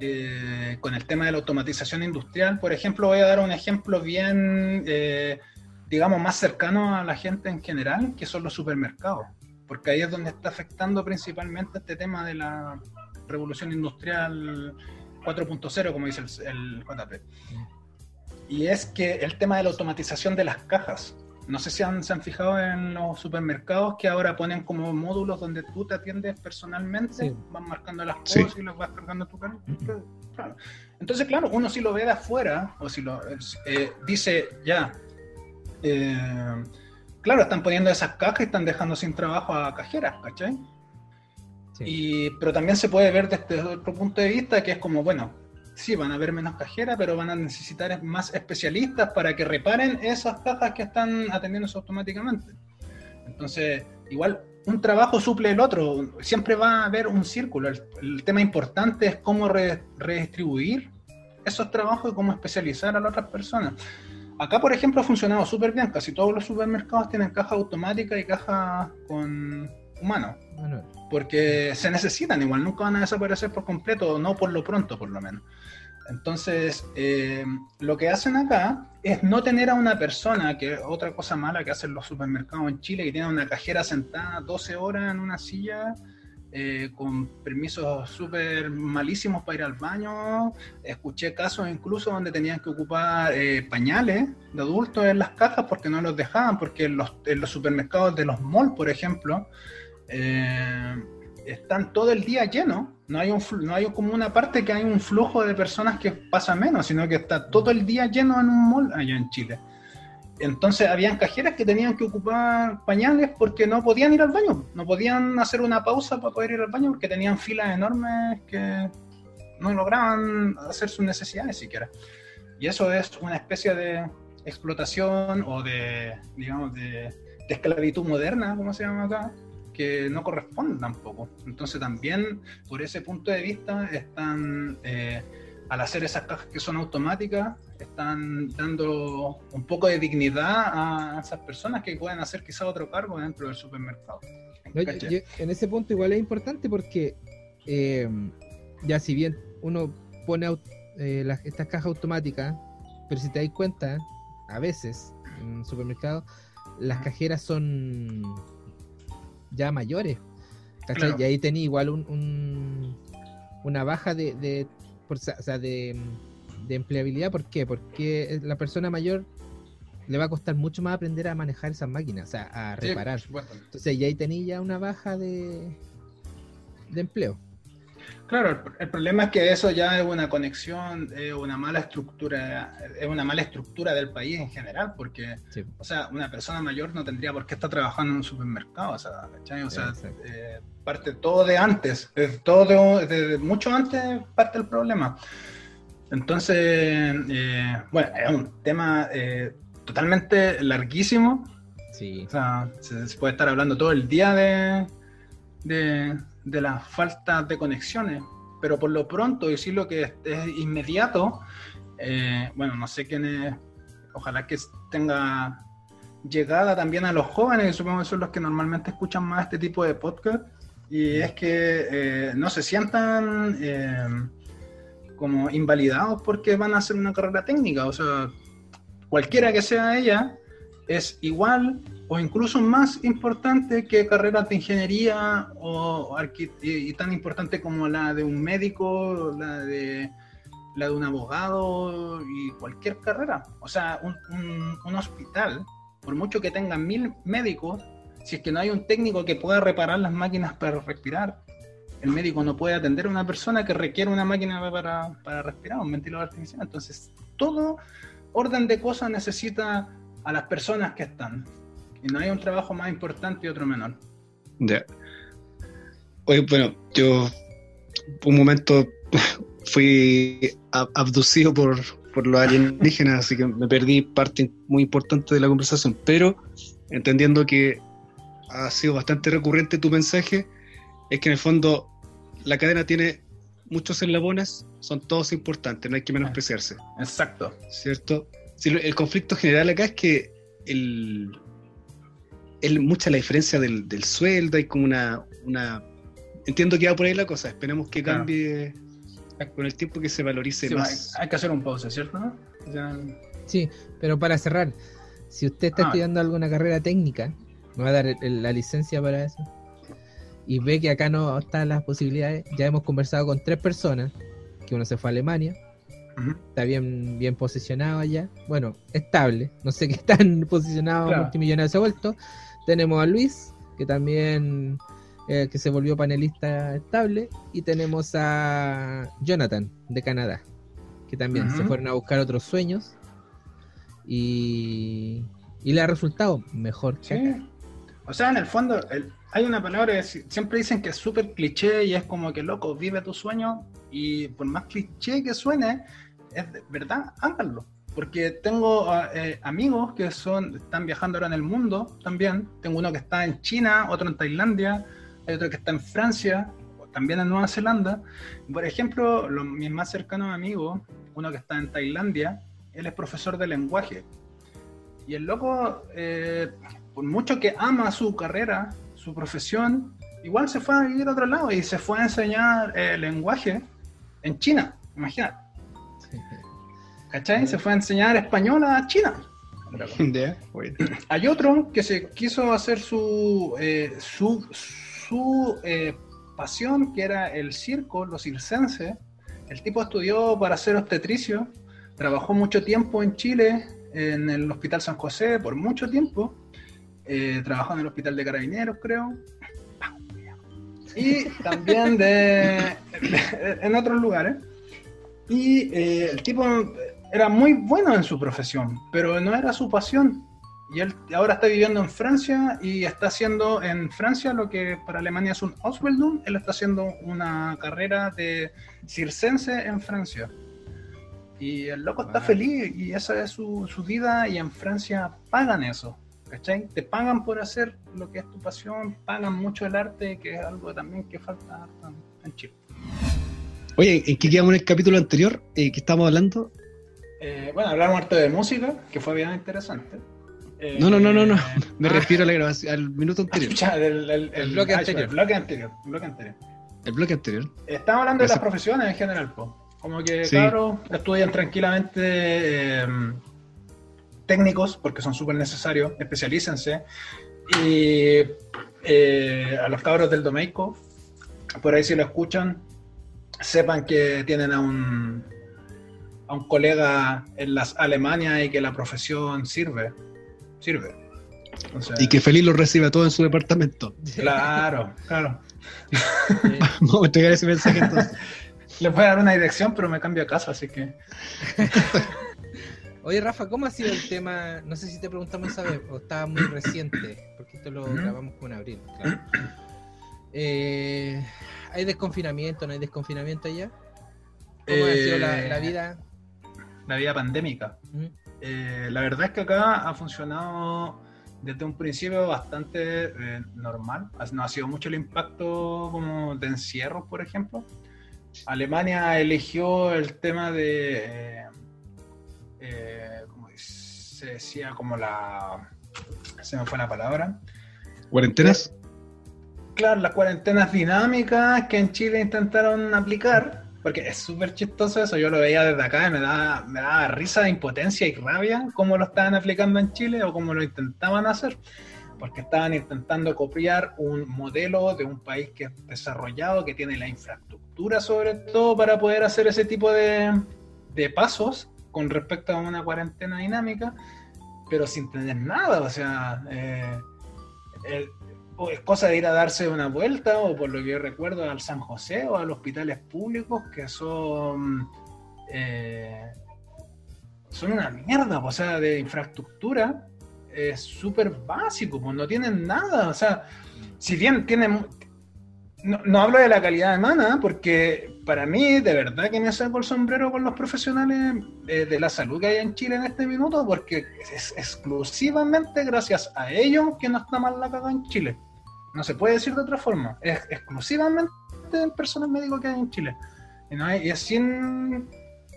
Speaker 3: eh, con el tema de la automatización industrial, por ejemplo, voy a dar un ejemplo bien, eh, digamos, más cercano a la gente en general, que son los supermercados, porque ahí es donde está afectando principalmente este tema de la revolución industrial 4.0, como dice el, el JP. Y es que el tema de la automatización de las cajas. No sé si han, se han fijado en los supermercados que ahora ponen como módulos donde tú te atiendes personalmente,
Speaker 2: Sí.
Speaker 3: van marcando las
Speaker 1: Sí.
Speaker 3: cosas y las vas cargando tu carro. Claro. Entonces, claro, uno si lo ve de afuera, o si lo eh, dice ya, eh, claro, están poniendo esas cajas y están dejando sin trabajo a cajeras, ¿cachai?
Speaker 2: Sí.
Speaker 3: Y, pero también se puede ver desde otro punto de vista que es como, bueno, sí, van a haber menos cajeras, pero van a necesitar más especialistas para que reparen esas cajas que están atendiéndose automáticamente. Entonces, igual un trabajo suple el otro, siempre va a haber un círculo. El, tema importante es cómo re- redistribuir esos trabajos y cómo especializar a las otras personas. Acá, por ejemplo, ha funcionado súper bien. Casi todos los supermercados tienen caja automática y caja con humano
Speaker 2: Manuel.
Speaker 3: porque se necesitan igual, nunca van a desaparecer por completo, no por lo pronto por lo menos. Entonces, eh, lo que hacen acá es no tener a una persona, que es otra cosa mala que hacen los supermercados en Chile, que tienen una cajera sentada 12 horas en una silla, eh, con permisos súper malísimos para ir al baño. Escuché casos incluso donde tenían que ocupar eh, pañales de adultos en las cajas porque no los dejaban, porque en los, en los supermercados de los malls, por ejemplo, eh, están todo el día llenos. No hay, un, no hay como una parte que hay un flujo de personas que pasa menos, sino que está todo el día lleno en un mall allá en Chile. Entonces habían cajeras que tenían que ocupar pañales porque no podían ir al baño, no podían hacer una pausa para poder ir al baño porque tenían filas enormes que no lograban hacer sus necesidades siquiera. Y eso es una especie de explotación o de, digamos, de, de esclavitud moderna, como se llama acá, que no corresponde tampoco. Entonces también, por ese punto de vista, están, eh, al hacer esas cajas que son automáticas, están dando un poco de dignidad a esas personas que pueden hacer quizá otro cargo dentro del supermercado.
Speaker 2: No, yo-
Speaker 3: ¿Cachai?
Speaker 2: yo- en ese punto igual es importante porque eh, ya si bien uno pone eh, las- estas cajas automáticas, pero si te das cuenta, a veces en supermercados las cajeras son ya mayores. ¿cachai?
Speaker 3: Claro.
Speaker 2: Y ahí tenía igual un, un- una baja de, de, por o sea, de, de empleabilidad. ¿Por qué? Porque la persona mayor le va a costar mucho más aprender a manejar esas máquinas, o sea, a
Speaker 3: Sí,
Speaker 2: reparar.
Speaker 3: por supuesto.
Speaker 2: Entonces ya ahí tenía ya una baja de, de empleo.
Speaker 3: Claro, el, el problema es que eso ya es una conexión, es una mala estructura, es una mala estructura del país en general, porque,
Speaker 2: Sí.
Speaker 3: o sea, una persona mayor no tendría por qué estar trabajando en un supermercado, o sea, ¿cachai? O sea, eh, parte todo de antes, es todo de mucho antes parte el problema. Entonces, eh, bueno, es un tema eh, totalmente larguísimo,
Speaker 2: Sí.
Speaker 3: o sea, se, se puede estar hablando todo el día de, de, de la falta de conexiones, pero por lo pronto decir lo que es, es inmediato, eh, bueno, no sé quién es, ojalá que tenga llegada también a los jóvenes, que supongo que son los que normalmente escuchan más este tipo de podcast, y es que eh, no se sientan eh, como invalidados porque van a hacer una carrera técnica, o sea, cualquiera que sea ella, es igual o incluso más importante que carreras de ingeniería o y, tan importante como la de un médico, la de la de un abogado y cualquier carrera. O sea, un, un- hospital, por mucho que tenga mil médicos, si es que no hay un técnico que pueda reparar las máquinas para respirar, el médico no puede atender a una persona que requiere una máquina para, para respirar, un ventilador artificial. Entonces, todo orden de cosas necesita a las personas que están. Y no hay un trabajo más importante y otro menor.
Speaker 1: Ya. Oye, bueno, yo un momento fui ab- abducido por, por los alienígenas, así que me perdí parte muy importante de la conversación, pero entendiendo que ha sido bastante recurrente tu mensaje, es que en el fondo la cadena tiene muchos eslabones, son todos importantes, no hay que menospreciarse.
Speaker 3: Exacto.
Speaker 1: ¿cierto? Sí, lo- el conflicto general acá es que el, el- mucha la diferencia del, del sueldo, hay como una, una entiendo que va por ahí la cosa. Esperemos que
Speaker 3: Claro.
Speaker 1: cambie con el tiempo que se valorice
Speaker 3: Sí,
Speaker 1: más.
Speaker 3: hay, hay que hacer un pause, ¿cierto?
Speaker 2: Sí, pero para cerrar, si usted está
Speaker 3: Ah.
Speaker 2: estudiando alguna carrera técnica, me va a dar el- el- la licencia para eso, y ve que acá no están las posibilidades, ya hemos conversado con tres personas, que uno se fue a Alemania, está bien, bien posicionado allá, bueno, estable, no sé qué tan posicionado
Speaker 3: Claro.
Speaker 2: multimillonario se ha vuelto. Tenemos a Luis, que también eh, que se volvió panelista estable, y tenemos a Jonathan de Canadá, que también se fueron a buscar otros sueños y, y le ha resultado mejor. que acá.
Speaker 3: Sí. O sea, en el fondo, el- hay una palabra que si- siempre dicen que es súper cliché y es como que loco, vive tu sueño y por más cliché que suene, es de verdad, háganlo. Porque tengo ah, eh, amigos que son están viajando ahora en el mundo también. Tengo uno que está en China, otro en Tailandia, hay otro que está en Francia, también en Nueva Zelanda. Por ejemplo, los, mis más cercanos amigos, uno que está en Tailandia, él es profesor de lenguaje. Y el loco, eh, por mucho que ama su carrera, su profesión, igual se fue a vivir a otro lado y se fue a enseñar eh, lenguaje en China, imagínate. ¿Cachai? Se fue a enseñar español a China. Hay otro que se quiso hacer su, eh, su, su eh, pasión, que era el circo, los circenses. El tipo estudió para ser obstetricio, trabajó mucho tiempo en Chile, en el Hospital San José, por mucho tiempo. Eh, trabajó en el Hospital de Carabineros, creo. Y también de, de- en otros lugares. Y eh, el tipo era muy bueno en su profesión, pero no era su pasión. Y él ahora está viviendo en Francia y está haciendo en Francia lo que para Alemania es un Ausbildung. Él está haciendo una carrera de circense en Francia. Y el loco está
Speaker 2: Wow.
Speaker 3: feliz y esa es su, su vida y en Francia pagan eso. ¿Cachai? Te pagan por hacer lo que es tu pasión, pagan mucho el arte, que es algo también que falta en- Chile.
Speaker 1: Oye, ¿en qué quedamos en el capítulo anterior eh, que estábamos hablando?
Speaker 3: Eh, bueno, hablamos harto de música, que fue bien interesante. Eh,
Speaker 1: No, no, no, no, no. Me
Speaker 3: ah,
Speaker 1: refiero a la grabación, al minuto anterior.
Speaker 3: chucha, el, el-
Speaker 2: El bloque
Speaker 3: ah,
Speaker 2: anterior.
Speaker 3: El bloque anterior. el bloque anterior.
Speaker 1: El bloque anterior.
Speaker 3: Estamos hablando de las profesiones en general, po. Como que,
Speaker 1: Sí.
Speaker 3: cabros, estudian tranquilamente eh, técnicos, porque son súper necesarios, especialícense. Y eh, a los cabros del Domeico, por ahí si lo escuchan, sepan que tienen a un, a un colega en las Alemania y que la profesión sirve. Sirve. Entonces,
Speaker 1: Y que feliz lo reciba todo en su departamento.
Speaker 3: Claro, claro.
Speaker 2: Eh,
Speaker 1: Vamos a entregar ese mensaje entonces.
Speaker 3: Les voy a dar una dirección, pero me cambio a casa, así que.
Speaker 2: Oye, Rafa, ¿cómo ha sido el tema? No sé si te preguntamos esa vez o estaba muy reciente, porque esto lo grabamos como en abril. Claro. Eh, ¿Hay desconfinamiento? ¿No hay desconfinamiento allá? ¿Cómo ha sido la,
Speaker 3: Eh,
Speaker 2: la vida?
Speaker 3: La vida pandémica.
Speaker 2: ¿Mm?
Speaker 3: Eh, la verdad es que acá ha funcionado desde un principio bastante normal. No ha sido mucho el impacto como de encierro, por ejemplo. Alemania eligió el tema de, eh, ¿cómo se decía? Como la... Se me fue la palabra.
Speaker 1: ¿Cuarentenas?
Speaker 3: Claro, las cuarentenas dinámicas que en Chile intentaron aplicar, porque es súper chistoso eso, yo lo veía desde acá y me daba, me daba risa, impotencia y rabia cómo lo estaban aplicando en Chile o cómo lo intentaban hacer, porque estaban intentando copiar un modelo de un país que es desarrollado, que tiene la infraestructura sobre todo para poder hacer ese tipo de, de pasos con respecto a una cuarentena dinámica, pero sin tener nada, o sea... eh, o es cosa de ir a darse una vuelta, o por lo que yo recuerdo, al San José o a los hospitales públicos que son. eh, son una mierda, o sea, de infraestructura. Es súper básico, pues no tienen nada. O sea, si bien tienen. No, no hablo de la calidad humana, porque para mí, de verdad que me saco el sombrero con los profesionales de, de la salud que hay en Chile en este minuto, porque es exclusivamente gracias a ellos que no está mal la caga en Chile. No se puede decir de otra forma. Es exclusivamente el personal médico que hay en Chile. Y, no hay- y es sin,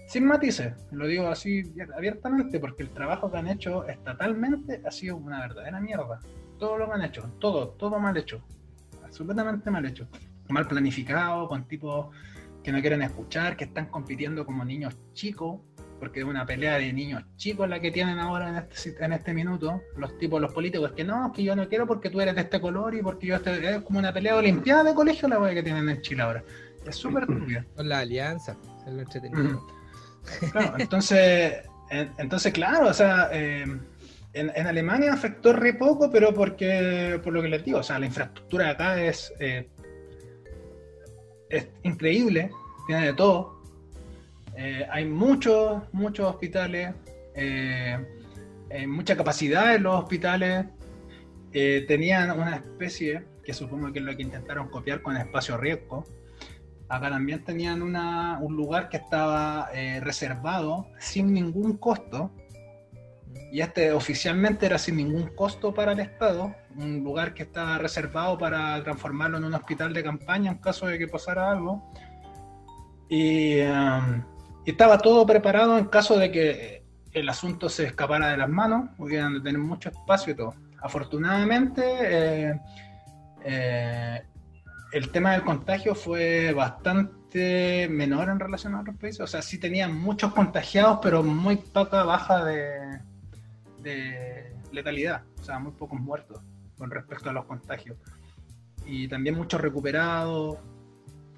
Speaker 3: sin matices. Lo digo así abiertamente porque el trabajo que han hecho estatalmente ha sido una verdadera mierda. Todo lo que han hecho, todo, todo mal hecho. Absolutamente mal hecho. mal planificado, con tipos que no quieren escuchar, que están compitiendo como niños chicos, porque es una pelea de niños chicos la que tienen ahora en este, en este minuto, los tipos, los políticos, que no, que yo no quiero porque tú eres de este color y porque yo este, es como una pelea olimpiada de colegio la wea que tienen en Chile ahora. Es súper turbia.
Speaker 2: Con la alianza, es lo entretenido.
Speaker 3: Claro, entonces, entonces, claro, o sea, eh, en, Alemania afectó re poco, pero porque, por lo que les digo, o sea, la infraestructura de acá es, eh, es increíble, tiene de todo. Eh, hay muchos, muchos hospitales, hay mucha capacidad en los hospitales. tenían una especie, que supongo que es lo que intentaron copiar con espacio riesgo, acá también tenían una, un lugar que estaba eh, reservado sin ningún costo. Y este oficialmente era sin ningún costo para el Estado, un lugar que estaba reservado para transformarlo en un hospital de campaña en caso de que pasara algo. Y, um, estaba todo preparado en caso de que el asunto se escapara de las manos, hubieran de tener mucho espacio y todo. Afortunadamente, eh, eh, el tema del contagio fue bastante menor en relación a otros países. O sea, sí tenían muchos contagiados, pero muy poca baja de, letalidad. O sea, muy pocos muertos con respecto a los contagios. Y también muchos recuperados.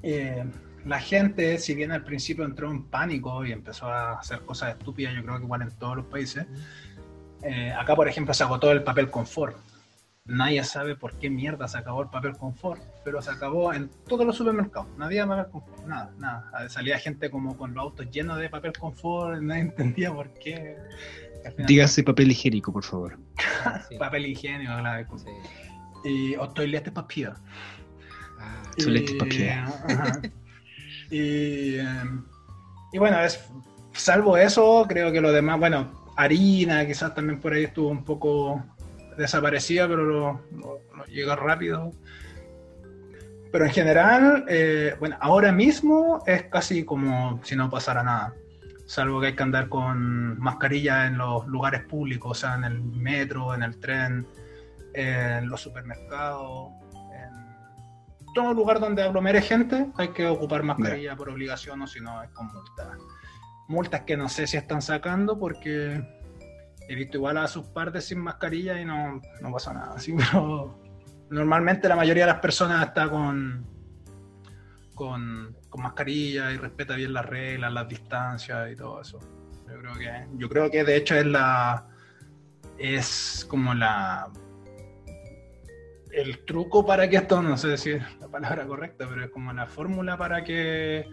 Speaker 3: Eh, la gente, si bien al principio entró en pánico y empezó a hacer cosas estúpidas, yo creo que igual en todos los países, eh, acá por ejemplo se agotó el papel confort. Nadie sabe por qué mierda se acabó el papel confort, pero se acabó en todos los supermercados. No había papel confort, nada, nada. Salía gente como con los autos llenos de papel confort, nadie entendía por qué.
Speaker 1: Dígase papel higiénico, por favor.
Speaker 3: papel higiénico, claro. Y, o toilette papier.
Speaker 1: Ah, toilette papier.
Speaker 3: y, em, y bueno, es, salvo eso, creo que lo demás, bueno, harina, quizás también por ahí estuvo un poco desaparecía, pero lo, llega rápido. Pero en general, eh, bueno, ahora mismo es casi como si no pasara nada. Salvo que hay que andar con mascarilla en los lugares públicos, o sea, en el metro, en el tren, en los supermercados, en todo lugar donde aglomere gente, hay que ocupar mascarilla por obligación o si no es con multas. Multas que no sé si están sacando porque he visto igual a sus partes sin mascarilla y no, no pasa nada. ¿sí? Pero normalmente la mayoría de las personas está con, con, con, mascarilla y respeta bien las reglas, las distancias y todo eso. Yo creo que, yo creo que de hecho es la es como la el truco para que esto, no sé si es la palabra correcta, pero es como la fórmula para que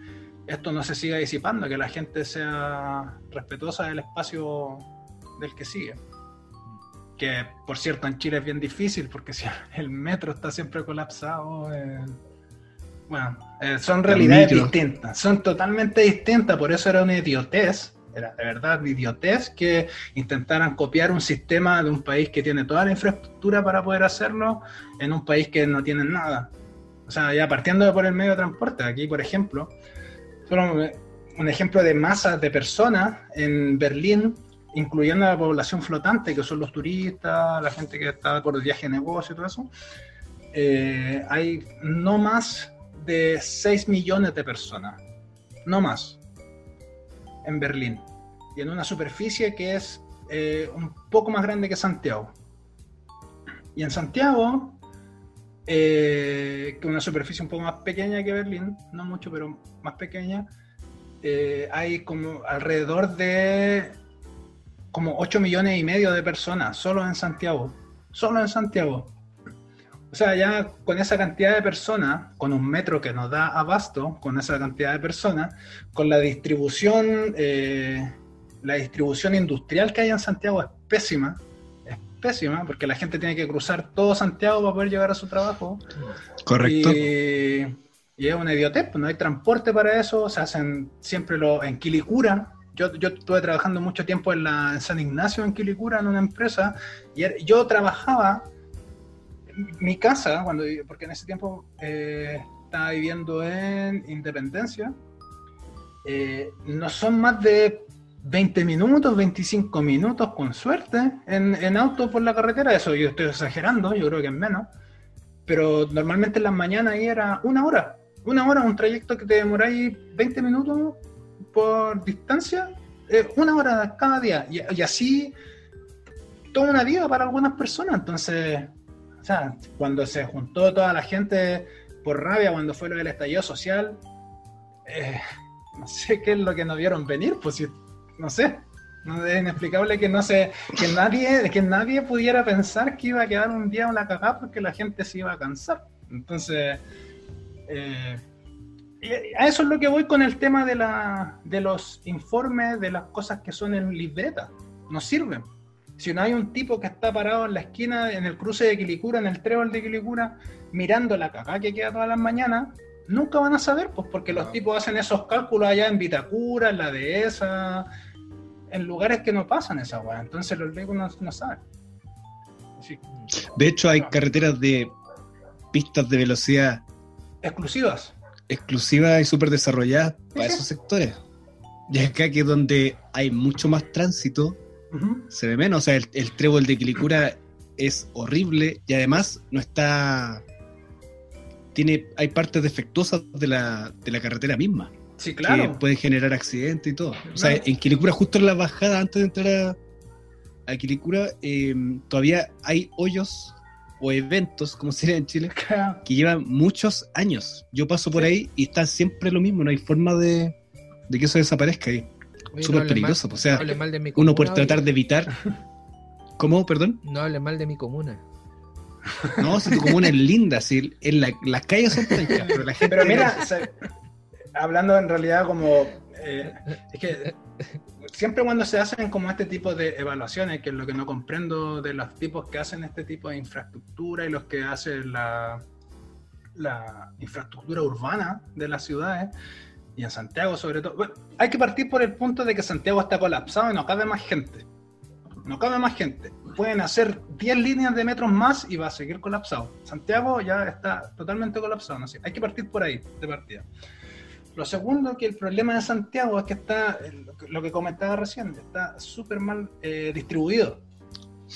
Speaker 3: esto no se siga disipando, que la gente sea respetuosa del espacio del que sigue. Que por cierto en Chile es bien difícil porque si el metro está siempre colapsado. Eh, bueno, eh, son realidades distintas, son totalmente distintas, por eso era una idiotez, era de verdad idiotez que intentaran copiar un sistema de un país que tiene toda la infraestructura para poder hacerlo en un país que no tiene nada. O sea, ya partiendo por el medio de transporte, aquí por ejemplo, solo un ejemplo de masas de personas en Berlín incluyendo a la población flotante, que son los turistas, la gente que está por el viaje de negocio y todo eso, eh, hay no más de 6 millones de personas, no más, en Berlín, y en una superficie que es eh, un poco más grande que Santiago. Y en Santiago, eh, una superficie un poco más pequeña que Berlín, no mucho, pero más pequeña, hay como alrededor de como 8 millones y medio de personas solo en Santiago. Solo en Santiago. O sea, ya con esa cantidad de personas, con un metro que nos da abasto, con esa cantidad de personas, con la distribución, eh, la distribución industrial que hay en Santiago es pésima. Es pésima, porque la gente tiene que cruzar todo Santiago para poder llegar a su trabajo.
Speaker 1: Correcto.
Speaker 3: Y, y es una idiotez, pues no hay transporte para eso, se hacen siempre lo, en Quilicura, yo, yo estuve trabajando mucho tiempo en, la, San Ignacio, en Quilicura, en una empresa, y er, yo trabajaba en mi casa, cuando, porque en ese tiempo eh, estaba viviendo en Independencia, eh, no son más de 20 minutos, 25 minutos con suerte en, en, auto por la carretera, eso yo estoy exagerando, yo creo que es menos, pero normalmente en las mañanas ahí era una hora. Una hora, un trayecto que te demoráis 20 minutos por distancia, eh, una hora cada día. Y, y así toda una vida para algunas personas. Entonces, o sea, cuando se juntó toda la gente por rabia, cuando fue lo del estallido social, eh, no sé qué es lo que nos vieron venir, pues no sé. Es inexplicable que no se, que nadie, que nadie pudiera pensar que iba a quedar un día una cagada porque la gente se iba a cansar. Entonces, eh, a eso es lo que voy con el tema de, la, de los informes, de las cosas que son en libreta. No sirven. Si no hay un tipo que está parado en la esquina, en el cruce de Quilicura, en el trébol de Quilicura, mirando la cagada que queda todas las mañanas, nunca van a saber, pues porque los
Speaker 2: No.
Speaker 3: tipos hacen esos cálculos allá en Vitacura, en la dehesa, en lugares que no pasan esa weá. Entonces los legos no, no saben.
Speaker 1: De hecho, hay carreteras de pistas de velocidad
Speaker 3: exclusivas.
Speaker 1: exclusivas y súper desarrolladas para esos sectores. Y acá que es donde hay mucho más tránsito, Se ve menos. O sea, el, el trébol de Quilicura es horrible y además no está. Tiene, hay partes defectuosas de la, de la carretera misma
Speaker 3: Sí,
Speaker 1: que
Speaker 3: claro.
Speaker 1: pueden generar accidentes y todo. O sea, en Quilicura, justo en la bajada, antes de entrar a, a Quilicura, eh, todavía hay hoyos o eventos, como sería en Chile, que llevan muchos años. Yo paso por
Speaker 3: Sí.
Speaker 1: ahí y está siempre lo mismo, no hay forma de, de que eso desaparezca ahí. Súper
Speaker 2: no
Speaker 1: peligroso,
Speaker 2: mal-
Speaker 1: pues, o sea,
Speaker 2: no hable mal de mi
Speaker 1: Uno
Speaker 2: comuna, oye.
Speaker 1: tratar de evitar. ¿Cómo? Perdón.
Speaker 2: No hable mal de mi comuna.
Speaker 1: No, si tu comuna es linda, si en la- las calles son pencas, pero la gente.
Speaker 3: Pero mira, o sea, hablando en realidad como... eh, es que siempre cuando se hacen como este tipo de evaluaciones, que es lo que no comprendo de los tipos que hacen este tipo de infraestructura y los que hacen la, la infraestructura urbana de las ciudades, y en Santiago sobre todo, hay que partir por el punto de que Santiago está colapsado y no cabe más gente. No cabe más gente. Pueden hacer 10 líneas de metros más y va a seguir colapsado. Santiago ya está totalmente colapsado. No. Hay que partir por ahí, de partida. Lo segundo, que el problema de Santiago es que está, lo que- lo que comentaba recién, está súper mal eh, distribuido.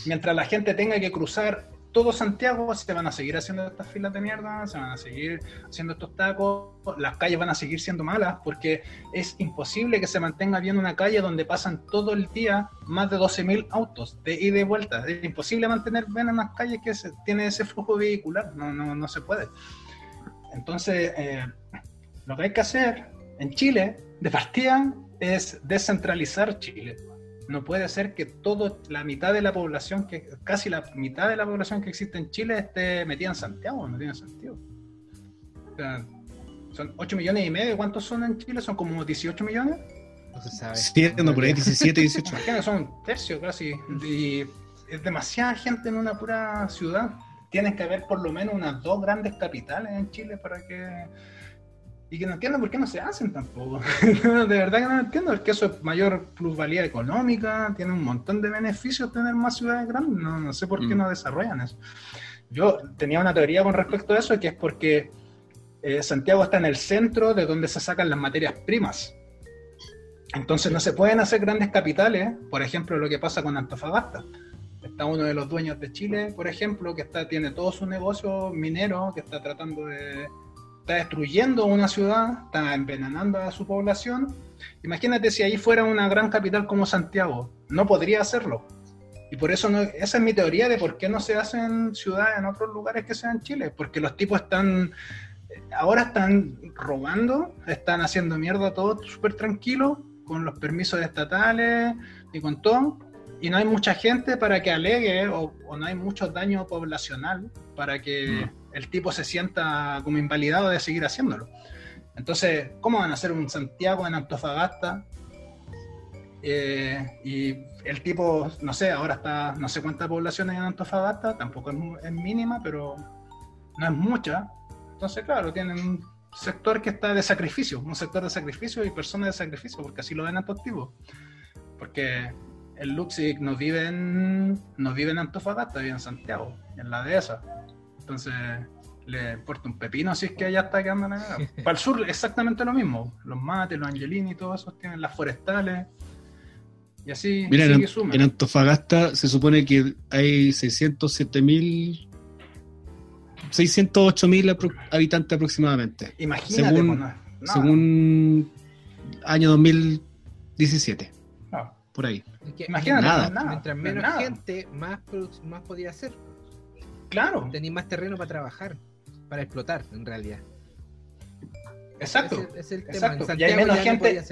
Speaker 3: Mientras la gente tenga que cruzar todo Santiago, se van a seguir haciendo estas filas de mierda, se van a seguir haciendo estos tacos, las calles van a seguir siendo malas, porque es imposible que se mantenga bien una calle donde pasan todo el día más de 12.000 autos de ida y vuelta. Es imposible mantener bien unas calles que se, tiene ese flujo vehicular, no, no, no se puede. Entonces, eh, lo que hay que hacer en Chile, de partida, es descentralizar Chile. No puede ser que todo, la mitad de la población, que casi la mitad de la población que existe en Chile esté metida en Santiago, no tiene sentido. O sea, son 8 millones y medio, ¿cuántos son en Chile? Son como 18 millones.
Speaker 2: No se sabe.
Speaker 1: Sí, ando por ahí 17, 18.
Speaker 3: Imagínate, son un tercio casi. Y es demasiada gente en una pura ciudad. Tienes que haber por lo menos unas dos grandes capitales en Chile para que. Y que no entiendo por qué no se hacen tampoco. de verdad que no entiendo, porque eso es mayor plusvalía económica, tiene un montón de beneficios tener más ciudades grandes. No, no sé por qué
Speaker 1: Mm.
Speaker 3: no desarrollan eso. Yo tenía una teoría con respecto a eso, que es porque eh, Santiago está en el centro de donde se sacan las materias primas. Entonces no se pueden hacer grandes capitales, por ejemplo lo que pasa con Antofagasta. Está uno de los dueños de Chile, por ejemplo, que está, tiene todo su negocio minero, que está tratando de... está destruyendo una ciudad, está envenenando a su población. Imagínate si ahí fuera una gran capital como Santiago, no podría hacerlo. Y por eso esa es mi teoría de por qué no se hacen ciudades en otros lugares que sean Chile, porque los tipos están ahora están robando, están haciendo mierda todo súper tranquilo, con los permisos estatales y con todo, y no hay mucha gente para que alegue o, o no hay mucho daño poblacional para que el tipo se sienta como invalidado de seguir haciéndolo. Entonces, ¿cómo van a hacer un Santiago en Antofagasta? Eh, y el tipo, no sé, ahora está, no sé cuánta población hay en Antofagasta, tampoco es, es mínima, pero no es mucha. Entonces, claro, tienen un sector que está de sacrificio, un sector de sacrificio y personas de sacrificio, porque así lo ven estos tipos. Porque el Luxic no vive en, no vive en Antofagasta, vive en Santiago, en la dehesa. Entonces, le importa un pepino si es que allá está quedando la cagada. Para el sur, exactamente lo mismo. Los mates, los angelini y todo eso tienen las forestales. Y así
Speaker 1: Mira, en,
Speaker 3: sigue y suma.
Speaker 1: en Antofagasta se supone que hay 607 mil 608 mil habitantes aproximadamente,
Speaker 3: Imagínate,
Speaker 1: Según-
Speaker 3: pues, no- no,
Speaker 1: según año 2017,
Speaker 3: no.
Speaker 1: por ahí.
Speaker 2: Es que
Speaker 3: Imagínate,
Speaker 1: Nada.
Speaker 3: no nada,
Speaker 2: Mientras
Speaker 3: no
Speaker 2: menos
Speaker 3: nada.
Speaker 2: gente, más, más podía hacer.
Speaker 3: Claro,
Speaker 2: Tenéis más terreno para trabajar, para explotar, en realidad.
Speaker 3: exacto.
Speaker 2: Ese es el tema.
Speaker 3: exacto.
Speaker 2: En
Speaker 3: Y hay menos
Speaker 2: no
Speaker 3: gente-.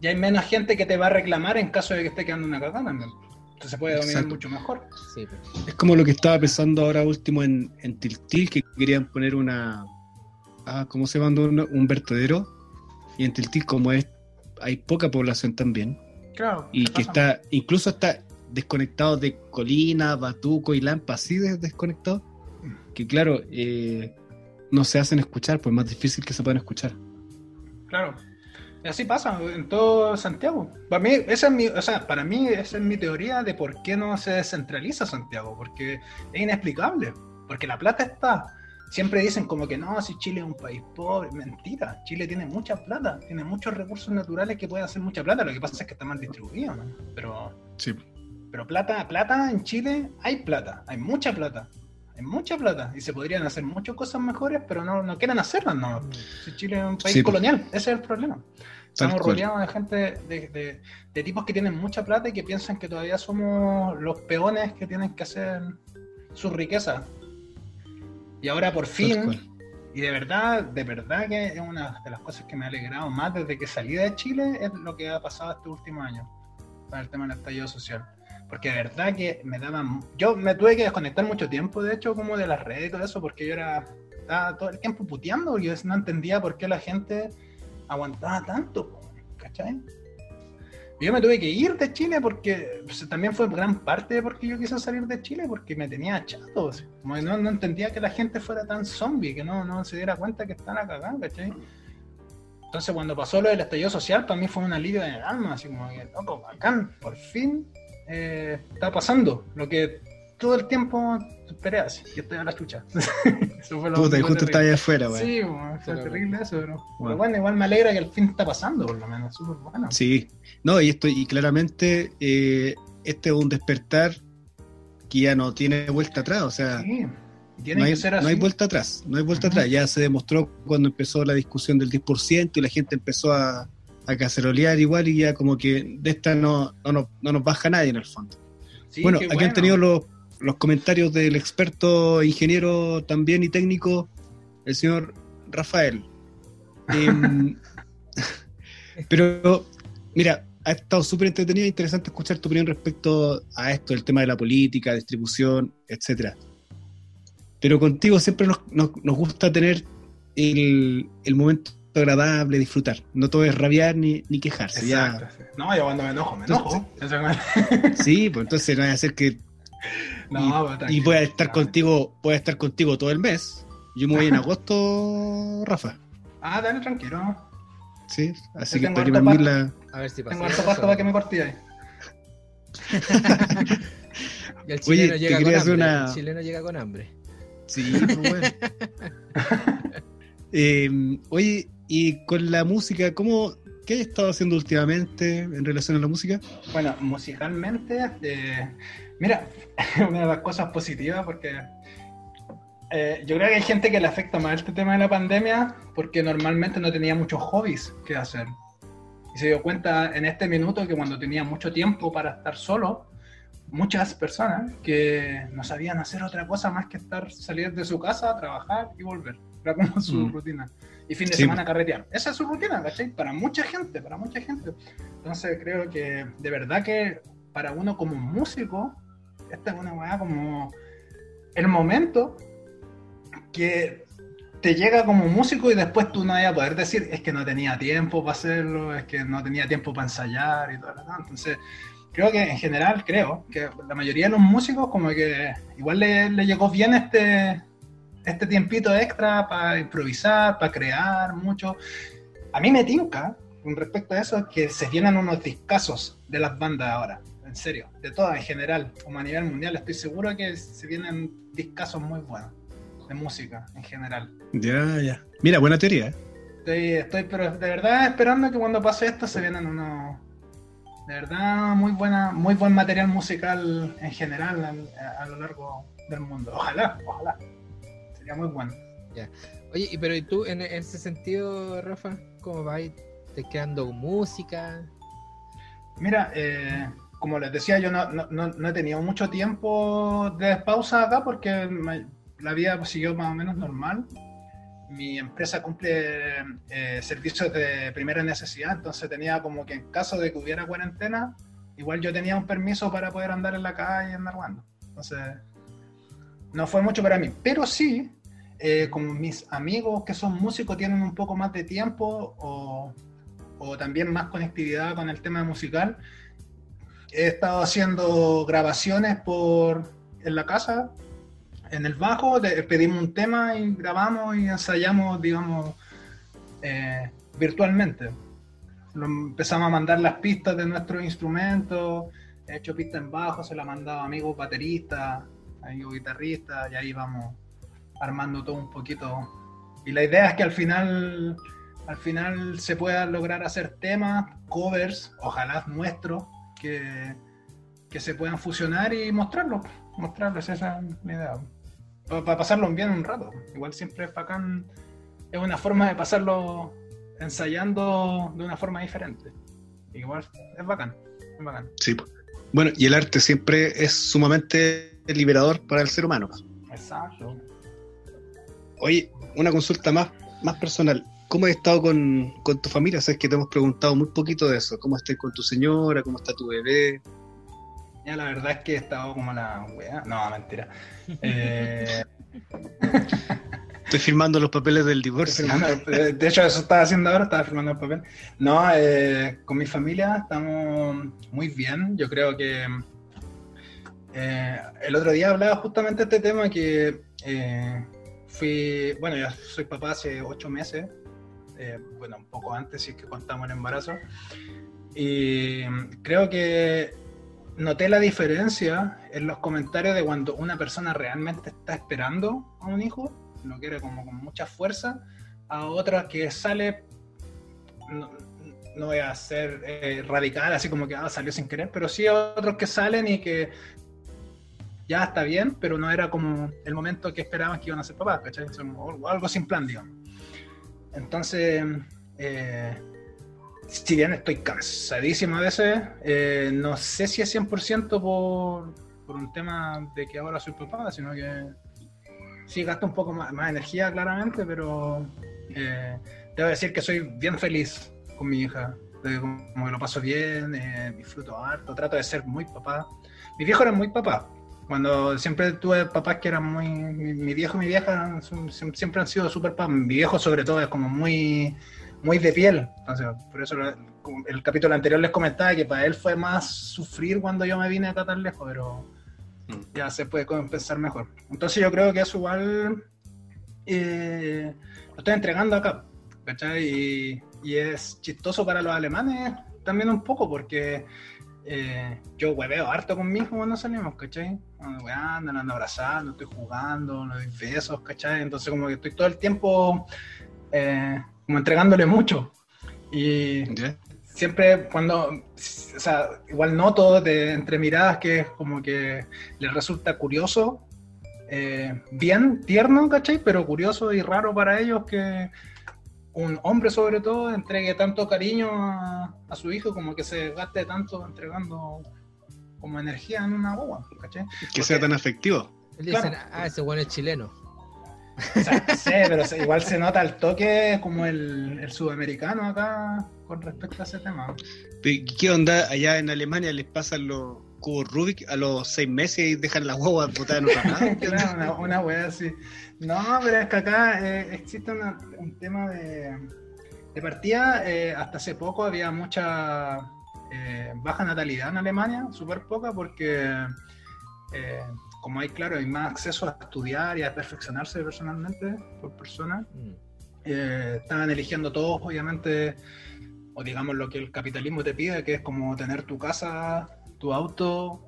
Speaker 3: Y hay menos gente que te va a reclamar en caso de que esté quedando una cagada también. Entonces se puede dominar
Speaker 1: Exacto.
Speaker 3: mucho mejor.
Speaker 2: Sí, pero-
Speaker 1: Es como lo que estaba pensando ahora último en, en Tiltil, que querían poner una. Ah, ¿Cómo se llama? Un, un vertedero. Y en Tiltil, como es hay poca población también,
Speaker 3: Claro.
Speaker 1: y
Speaker 3: ¿qué
Speaker 1: que
Speaker 3: pasa?
Speaker 1: está, incluso está desconectado de Colina, Batuco y Lampa, así de desconectado, que claro, eh, no se hacen escuchar, pues es más difícil que se puedan escuchar.
Speaker 3: Claro. Y así pasa en todo Santiago. Para mí, esa es mi, o sea, para mí esa es mi teoría de por qué no se descentraliza Santiago, porque es inexplicable. Porque la plata está. Siempre dicen como que no, si Chile es un país pobre. Mentira. Chile tiene mucha plata, tiene muchos recursos naturales que pueden hacer mucha plata. Lo que pasa es que está mal distribuido, ¿no? Pero,
Speaker 1: Sí.
Speaker 3: Pero plata, plata en Chile hay plata, hay mucha plata. Hay mucha plata y se podrían hacer muchas cosas mejores, pero no, no quieren hacerlas, no. Si Chile es un país
Speaker 1: Sí.
Speaker 3: colonial, ese es el problema. Estamos rodeados de gente, de, de- de tipos que tienen mucha plata y que piensan que todavía somos los peones que tienen que hacer su riqueza. Y ahora por fin, y de verdad, de verdad que es una de las cosas que me ha alegrado más desde que salí de Chile, es lo que ha pasado este último año, con el tema del estallido social. Porque de verdad que me daban... Yo me tuve que desconectar mucho tiempo, de hecho, como de las redes y todo eso, porque yo era... Estaba todo el tiempo puteando, y yo no entendía por qué la gente aguantaba tanto, ¿cachai? Yo me tuve que ir de Chile porque pues, también fue gran parte de por qué yo quise salir de Chile, porque me tenía chato. así. Como no, no entendía que la gente fuera tan zombie, que no, no se diera cuenta que están a cagar, ¿cachai? Entonces cuando pasó lo del estallido social, para mí fue un alivio en el alma, así como que, loco, bacán, por fin eh, está pasando lo que todo el tiempo esperé así, y estoy a la chucha. Eso fue lo
Speaker 1: Puta, y justo
Speaker 3: terrible.
Speaker 1: estaba ahí afuera, weón.
Speaker 3: Sí, bueno, fue
Speaker 2: Pero-
Speaker 3: terrible eso, pero, pero
Speaker 1: Bueno.
Speaker 3: bueno, igual me alegra que al fin está pasando, por lo menos, súper bueno.
Speaker 1: Sí, no, y esto, y claramente eh, este es un despertar que ya no tiene vuelta atrás, o sea,
Speaker 3: Sí, tiene
Speaker 1: no hay,
Speaker 3: que ser
Speaker 1: no
Speaker 3: así.
Speaker 1: hay vuelta atrás, no hay vuelta
Speaker 3: Ajá.
Speaker 1: atrás. Ya se demostró cuando empezó la discusión del 10% y la gente empezó a, a cacerolear igual y ya como que de esta no, no, nos- no nos baja nadie en el fondo.
Speaker 3: Sí,
Speaker 1: bueno, aquí han tenido los, los comentarios del experto ingeniero también y técnico, el señor Rafael. Em, pero, mira, ha estado súper entretenido e interesante escuchar tu opinión respecto a esto, el tema de la política, distribución, etcétera. Pero contigo siempre nos, nos, nos gusta tener el, el momento agradable, disfrutar. No todo es rabiar ni, ni quejarse. ya-
Speaker 3: Exacto, sí. No, yo cuando me enojo, me enojo. Me-
Speaker 1: sí, pues entonces no hay que hacer que
Speaker 3: No, pero
Speaker 1: y
Speaker 3: tranquilo.
Speaker 1: voy a estar contigo, voy a estar contigo todo el mes. Yo me voy en agosto, Rafa.
Speaker 3: Ah, dale, tranquilo.
Speaker 1: Sí, así
Speaker 3: Yo
Speaker 1: que
Speaker 3: tengo
Speaker 1: para que
Speaker 3: harto
Speaker 1: me
Speaker 3: pasto.
Speaker 1: la.
Speaker 2: A ver si pasa.
Speaker 3: Tengo harto pasto para que me corte ahí.
Speaker 2: Y el
Speaker 1: Oye,
Speaker 2: chileno
Speaker 1: te
Speaker 2: llega con
Speaker 1: quería
Speaker 2: hambre.
Speaker 1: hacer una-
Speaker 2: El chileno llega con hambre.
Speaker 1: Sí, pues bueno. Eh, oye, y con la música, ¿cómo, ¿qué has estado haciendo últimamente en relación a la música?
Speaker 3: Bueno, musicalmente, eh, mira, una de las cosas positivas, porque eh, yo creo que hay gente que le afecta más este tema de la pandemia, porque normalmente no tenía muchos hobbies que hacer. Y se dio cuenta en este minuto que cuando tenía mucho tiempo para estar solo, muchas personas que no sabían hacer otra cosa más que estar, salir de su casa, trabajar y volver. Era como su
Speaker 1: Mm.
Speaker 3: rutina. Y fin de
Speaker 1: Sí.
Speaker 3: semana carretear. Esa es su rutina, ¿cachai? Para mucha gente, para mucha gente. Entonces creo que de verdad que para uno como músico, esta es una weá como el momento que te llega como músico y después tú no vas a poder decir es que no tenía tiempo para hacerlo, es que no tenía tiempo para ensayar y todo. Entonces creo que en general creo que la mayoría de los músicos como que igual le, le llegó bien este, este tiempito extra para improvisar, para crear mucho. A mí me tinca con respecto a eso que se vienen unos discazos de las bandas ahora, en serio, de todas en general, como a nivel mundial, estoy seguro que se vienen discazos muy buenos de música en general.
Speaker 1: Ya, ya. Mira, buena teoría. ¿eh?
Speaker 3: Estoy, estoy pero de verdad esperando que cuando pase esto se vienen unos de verdad muy buena, muy buen material musical en general a, a lo largo del mundo. Ojalá, ojalá. Sería muy bueno.
Speaker 2: Oye, y pero ¿y tú en, ese sentido, Rafa? ¿Cómo vas? ¿Te quedando música?
Speaker 3: Mira, eh, como les decía, yo no, no, no, no he tenido mucho tiempo de pausa acá porque me- la vida siguió más o menos normal. Mi empresa cumple eh, servicios de primera necesidad, entonces tenía como que en caso de que hubiera cuarentena, igual yo tenía un permiso para poder andar en la calle y andar jugando. Entonces, no fue mucho para mí, pero sí, eh, como mis amigos que son músicos tienen un poco más de tiempo o, también más conectividad con el tema musical, he estado haciendo grabaciones por en la casa, en el bajo, de- pedimos un tema y grabamos y ensayamos, digamos, eh, virtualmente. Empezamos a mandar las pistas de nuestros instrumentos, he hecho pistas en bajo, se la he mandado a amigos bateristas, amigos guitarristas, y ahí vamos armando todo un poquito. Y la idea es que al final, al final se puedan lograr hacer temas, covers, ojalá nuestros, que, que se puedan fusionar y mostrarlos. Mostrarlos, esa idea. Para pasarlo bien un rato. Igual siempre es bacán. Es una forma de pasarlo ensayando de una forma diferente. Igual es bacán. Es bacán.
Speaker 1: Sí. Bueno, y el arte siempre es sumamente liberador para el ser humano.
Speaker 3: Exacto.
Speaker 1: Oye, una consulta más, más personal. ¿Cómo has estado con, con tu familia? Sabes que te hemos preguntado muy poquito de eso. ¿Cómo estás con tu señora? ¿Cómo está tu bebé?
Speaker 3: Ya la verdad es que he estado como la wea. No, mentira. Eh,
Speaker 1: Estoy firmando los papeles del divorcio.
Speaker 3: firmando- eh, de hecho, eso estaba haciendo ahora, estaba firmando el papel. No, eh, con mi familia estamos muy bien. Yo creo que eh, el otro día hablaba justamente de este tema que eh, fui, bueno, ya soy papá hace ocho meses, eh, bueno, un poco antes si es que contamos el embarazo. Y creo que noté la diferencia en los comentarios de cuando una persona realmente está esperando a un hijo, lo quiere como con mucha fuerza, a otra que sale, no, no voy a ser eh, radical, así como que ah, salió sin querer, pero sí a otros que salen y que ya está bien, pero no era como el momento que esperaban que iban a ser papás, ¿cachai? Son algo- sin plan, digamos. Entonces, eh, si bien estoy cansadísimo a veces, eh, no sé si es 100% por, por un tema de que ahora soy papá, sino que sí gasto un poco más, más energía claramente, pero eh, debo decir que soy bien feliz con mi hija. De como que lo paso bien, eh, disfruto harto, trato de ser muy papá. Mi viejo era muy papá. Cuando siempre tuve papás que eran muy. Mi, mi viejo y mi vieja son- siempre han sido súper papás. Mi viejo, sobre todo, es como muy muy de piel. Entonces, por eso el capítulo anterior les comentaba que para él fue más sufrir cuando yo me vine acá tan lejos, pero ya se puede compensar mejor. Entonces yo creo que eso igual eh, lo estoy entregando acá, ¿cachai? Y, y es chistoso para los alemanes también un poco, porque eh, yo hueveo harto con mi hijo cuando salimos, ¿cachai? Ando Weando, ando abrazando, estoy jugando, le doy besos, ¿cachai? Entonces como que estoy todo el tiempo eh, como entregándole mucho. Y
Speaker 1: ¿Ya?
Speaker 3: siempre cuando, o sea, igual noto de entre miradas que es como que les resulta curioso, eh, bien tierno, ¿cachai? Pero curioso y raro para ellos que un hombre sobre todo entregue tanto cariño a, a su hijo como que se gaste tanto entregando como energía en una boba.
Speaker 1: Que sea tan afectivo.
Speaker 2: Dicen,
Speaker 3: Claro.
Speaker 2: ah, ese bueno es chileno.
Speaker 3: O sea, sé, pero se- igual se nota el toque como el, el sudamericano acá con respecto a ese tema.
Speaker 1: ¿Y ¿Qué onda? Allá en Alemania les pasan los cubos Rubik a los seis meses y dejan las guaguas botadas en lado.
Speaker 3: Claro, una, una wea así. No, pero es que acá eh, existe una- un tema de, de partida. eh, hasta hace poco había mucha eh, baja natalidad en Alemania, súper poca, porque eh, como hay, claro, hay más acceso a estudiar y a perfeccionarse personalmente por persona,
Speaker 2: Mm.
Speaker 3: eh, estaban eligiendo todos, obviamente, o digamos lo que el capitalismo te pide, que es como tener tu casa, tu auto,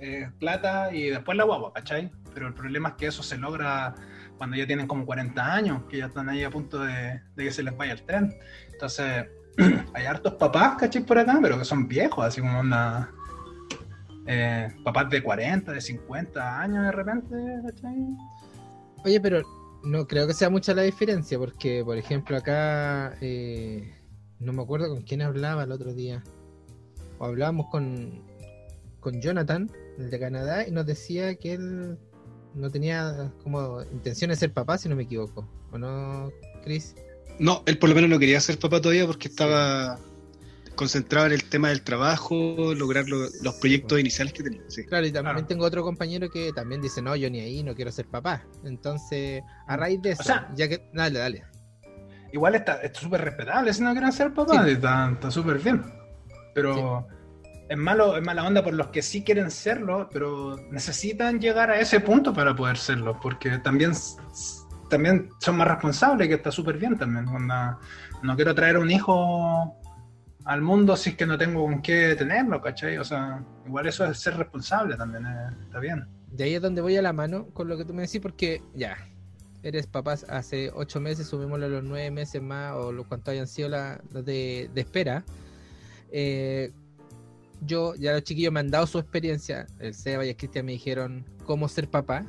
Speaker 3: eh, plata y después la guagua, ¿cachai? Pero el problema es que eso se logra cuando ya tienen como 40 años, que ya están ahí a punto de, que se les vaya el tren. Entonces, hay hartos papás, ¿cachai? Por acá, pero que son viejos, así como una... papás de 40, de 50 años de repente, ¿cachai?
Speaker 2: Oye, pero No creo que sea mucha la diferencia, porque, por ejemplo, acá eh, no me acuerdo con quién hablaba el otro día. O hablábamos con, con Jonathan, el de Canadá, y nos decía que él no tenía como intención de ser papá, si no me equivoco. ¿O no, Chris?
Speaker 1: No, él por lo menos no quería ser papá todavía porque estaba concentrado en el tema del trabajo, lograr lo- los proyectos iniciales que tenía. sí.
Speaker 2: Claro, y también
Speaker 3: Claro.
Speaker 2: tengo otro compañero que también dice, no, yo ni ahí, no quiero ser papá. Entonces, a raíz de eso,
Speaker 3: sea-
Speaker 2: ya que... Dale, dale.
Speaker 3: Igual está es súper respetable si no quieren ser está está súper bien. Pero es malo, es mala onda por los que sí quieren serlo, pero necesitan llegar a ese punto para poder serlo, porque también, también son más responsables, que está súper bien también. onda, no quiero traer un hijo al mundo si es que no tengo con qué tenerlo, ¿cachai? O sea, igual eso es ser responsable también, eh, está bien.
Speaker 2: De ahí es donde voy a la mano con lo que tú me decís, porque ya, eres papás hace ocho meses, subimoslo a los nueve meses más, o los cuantos hayan sido la- los de, de espera. Eh, yo, ya los chiquillos me han dado su experiencia, el Seba y el Cristian me dijeron cómo ser papá,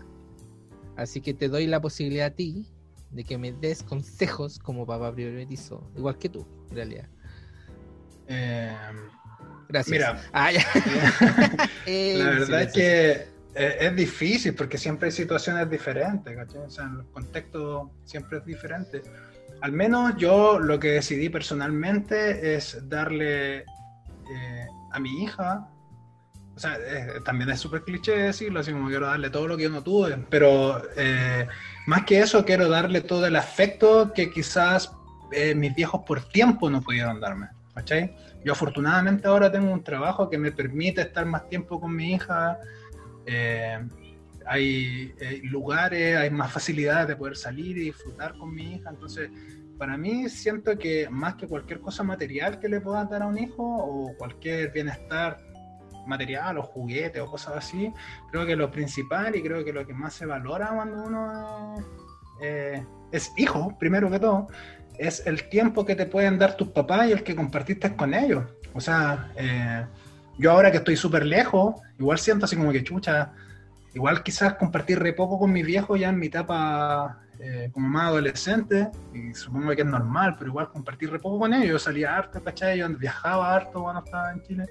Speaker 2: así que te doy la posibilidad a ti de que me des consejos como papá primerizo, igual que tú, en realidad.
Speaker 3: Eh,
Speaker 2: Gracias.
Speaker 3: Mira.
Speaker 2: Ah, ya. Eh,
Speaker 3: La verdad es que eh, es difícil porque siempre hay situaciones diferentes, ¿cachai? O sea, el contexto siempre es diferente. Al menos yo lo que decidí personalmente es darle eh, a mi hija, o sea, eh, también es súper cliché decirlo, así como quiero darle todo lo que yo no tuve, pero eh, más que eso quiero darle todo el afecto que quizás eh, mis viejos por tiempo no pudieron darme, ¿cachai? Yo afortunadamente ahora tengo un trabajo que me permite estar más tiempo con mi hija. eh, hay eh, lugares, hay más facilidades de poder salir y disfrutar con mi hija. Entonces, para mí siento que más que cualquier cosa material que le pueda dar a un hijo o cualquier bienestar material o juguete o cosas así, creo que lo principal y creo que lo que más se valora cuando uno eh, es hijo, primero que todo, es el tiempo que te pueden dar tus papás y el que compartiste con ellos. O sea, eh, yo ahora que estoy súper lejos, igual siento así como que chucha, igual quizás compartir re poco con mis viejos ya en mi etapa eh, como más adolescente, y supongo que es normal, pero igual compartir re poco con ellos. Yo salía harto, ¿cachai? Yo viajaba harto cuando estaba en Chile.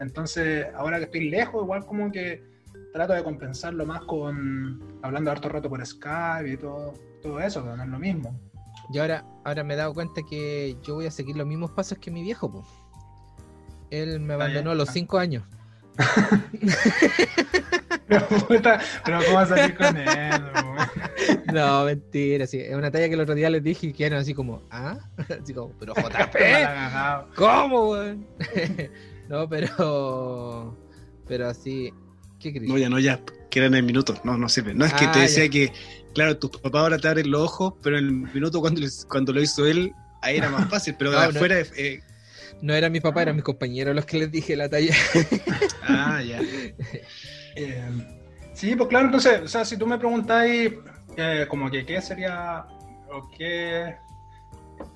Speaker 3: Entonces, ahora que estoy lejos, igual como que trato de compensarlo más con hablando harto rato por Skype y todo, todo eso, pero no es lo mismo.
Speaker 2: Y ahora, ahora me he dado cuenta que yo voy a seguir los mismos pasos que mi viejo, po. Él me abandonó a los cinco años.
Speaker 3: Pero, puta, pero ¿cómo vas a salir con él?
Speaker 2: No, mentira, sí. Es una talla que el otro día les dije y quedaron así como, ¿ah? Así como, pero JP. ¿cómo, weón? no, pero. Pero así. ¿Qué crees?
Speaker 1: No, ya no, ya quedan en minutos. No, no sirve. No es que
Speaker 2: Ah,
Speaker 1: te decía
Speaker 2: ya.
Speaker 1: que, claro, tus papás ahora te abren los ojos, pero en el minuto cuando, les- cuando lo hizo él, ahí era más fácil. Pero
Speaker 2: no.
Speaker 1: afuera, eh,
Speaker 2: No era mi papá, eran mis compañeros los que les dije la talla.
Speaker 1: ah, ya.
Speaker 3: Eh, sí, pues claro, entonces, o sea, si tú me preguntáis eh, como que qué sería o qué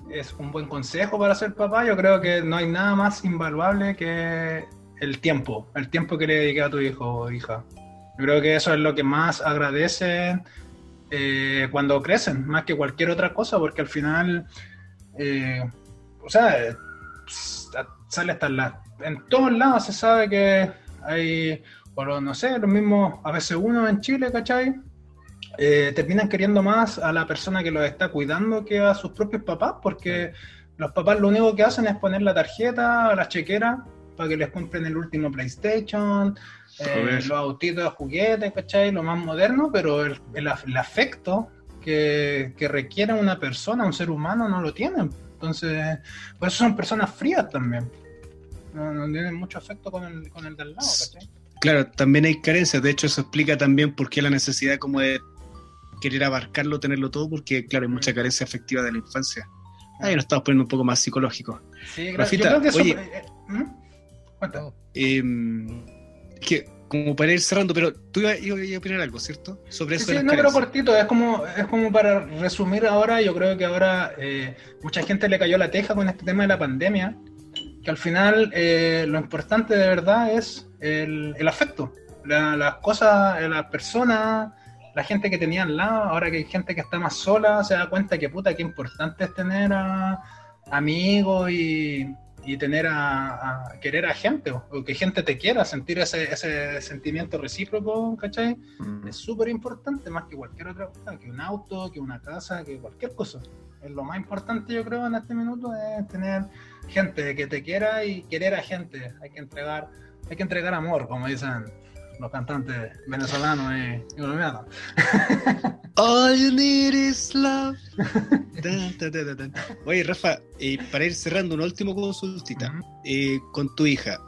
Speaker 3: es un buen consejo para ser papá, yo creo que no hay nada más invaluable que el tiempo, el tiempo que le dediqué a tu hijo o hija. Yo creo que eso es lo que más agradecen eh, cuando crecen, más que cualquier otra cosa, porque al final, eh, o sea, sale hasta la- en todos lados se sabe que hay, o no sé, los mismos, a veces uno en Chile, ¿cachai? Eh, terminan queriendo más a la persona que los está cuidando que a sus propios papás, porque los papás lo único que hacen es poner la tarjeta la chequera para que les compren el último PlayStation, eh, los autitos de juguetes, ¿cachai? Lo más moderno, pero el, el af- el afecto que, que requiere una persona, un ser humano, no lo tienen. Entonces, por eso son personas frías también. No, no tienen mucho afecto con el, con el del lado, ¿cachai?
Speaker 1: Claro, también hay carencias. De hecho, eso explica también por qué la necesidad como de querer abarcarlo, tenerlo todo, porque, claro, hay mucha carencia afectiva de la infancia. Ahí nos estamos poniendo un poco más psicológicos.
Speaker 3: Sí, gracias.
Speaker 1: Rafita,
Speaker 3: Yo creo que eso.
Speaker 1: oye.
Speaker 3: eh, eh, ¿hmm?
Speaker 1: Eh, que, como para ir cerrando, pero tú ibas ibas a opinar algo, ¿cierto? Sobre
Speaker 3: Sí,
Speaker 1: eso
Speaker 3: sí, no, pero cortito, es como, es como para resumir ahora, yo creo que ahora eh, mucha gente le cayó la teja con este tema de la pandemia, que al final eh, lo importante de verdad es el, el afecto, La- las cosas, eh, las personas, la gente que tenía al lado, ahora que hay gente que está más sola, se da cuenta que puta, qué importante es tener a amigos y, y tener a, a querer a gente, o, o que gente te quiera, sentir ese, ese sentimiento recíproco, ¿cachai?
Speaker 4: Mm.
Speaker 3: Es súper importante, más que cualquier otra cosa, que un auto, que una casa, que cualquier cosa. Es lo más importante, yo creo, en este minuto, es tener gente que te quiera y querer a gente. Hay que entregar, hay que entregar amor, como dicen los cantantes venezolanos y, y colombianos.
Speaker 1: All you need is love. Oye, Rafa, eh, para ir cerrando una última consultita. Eh, con tu hija,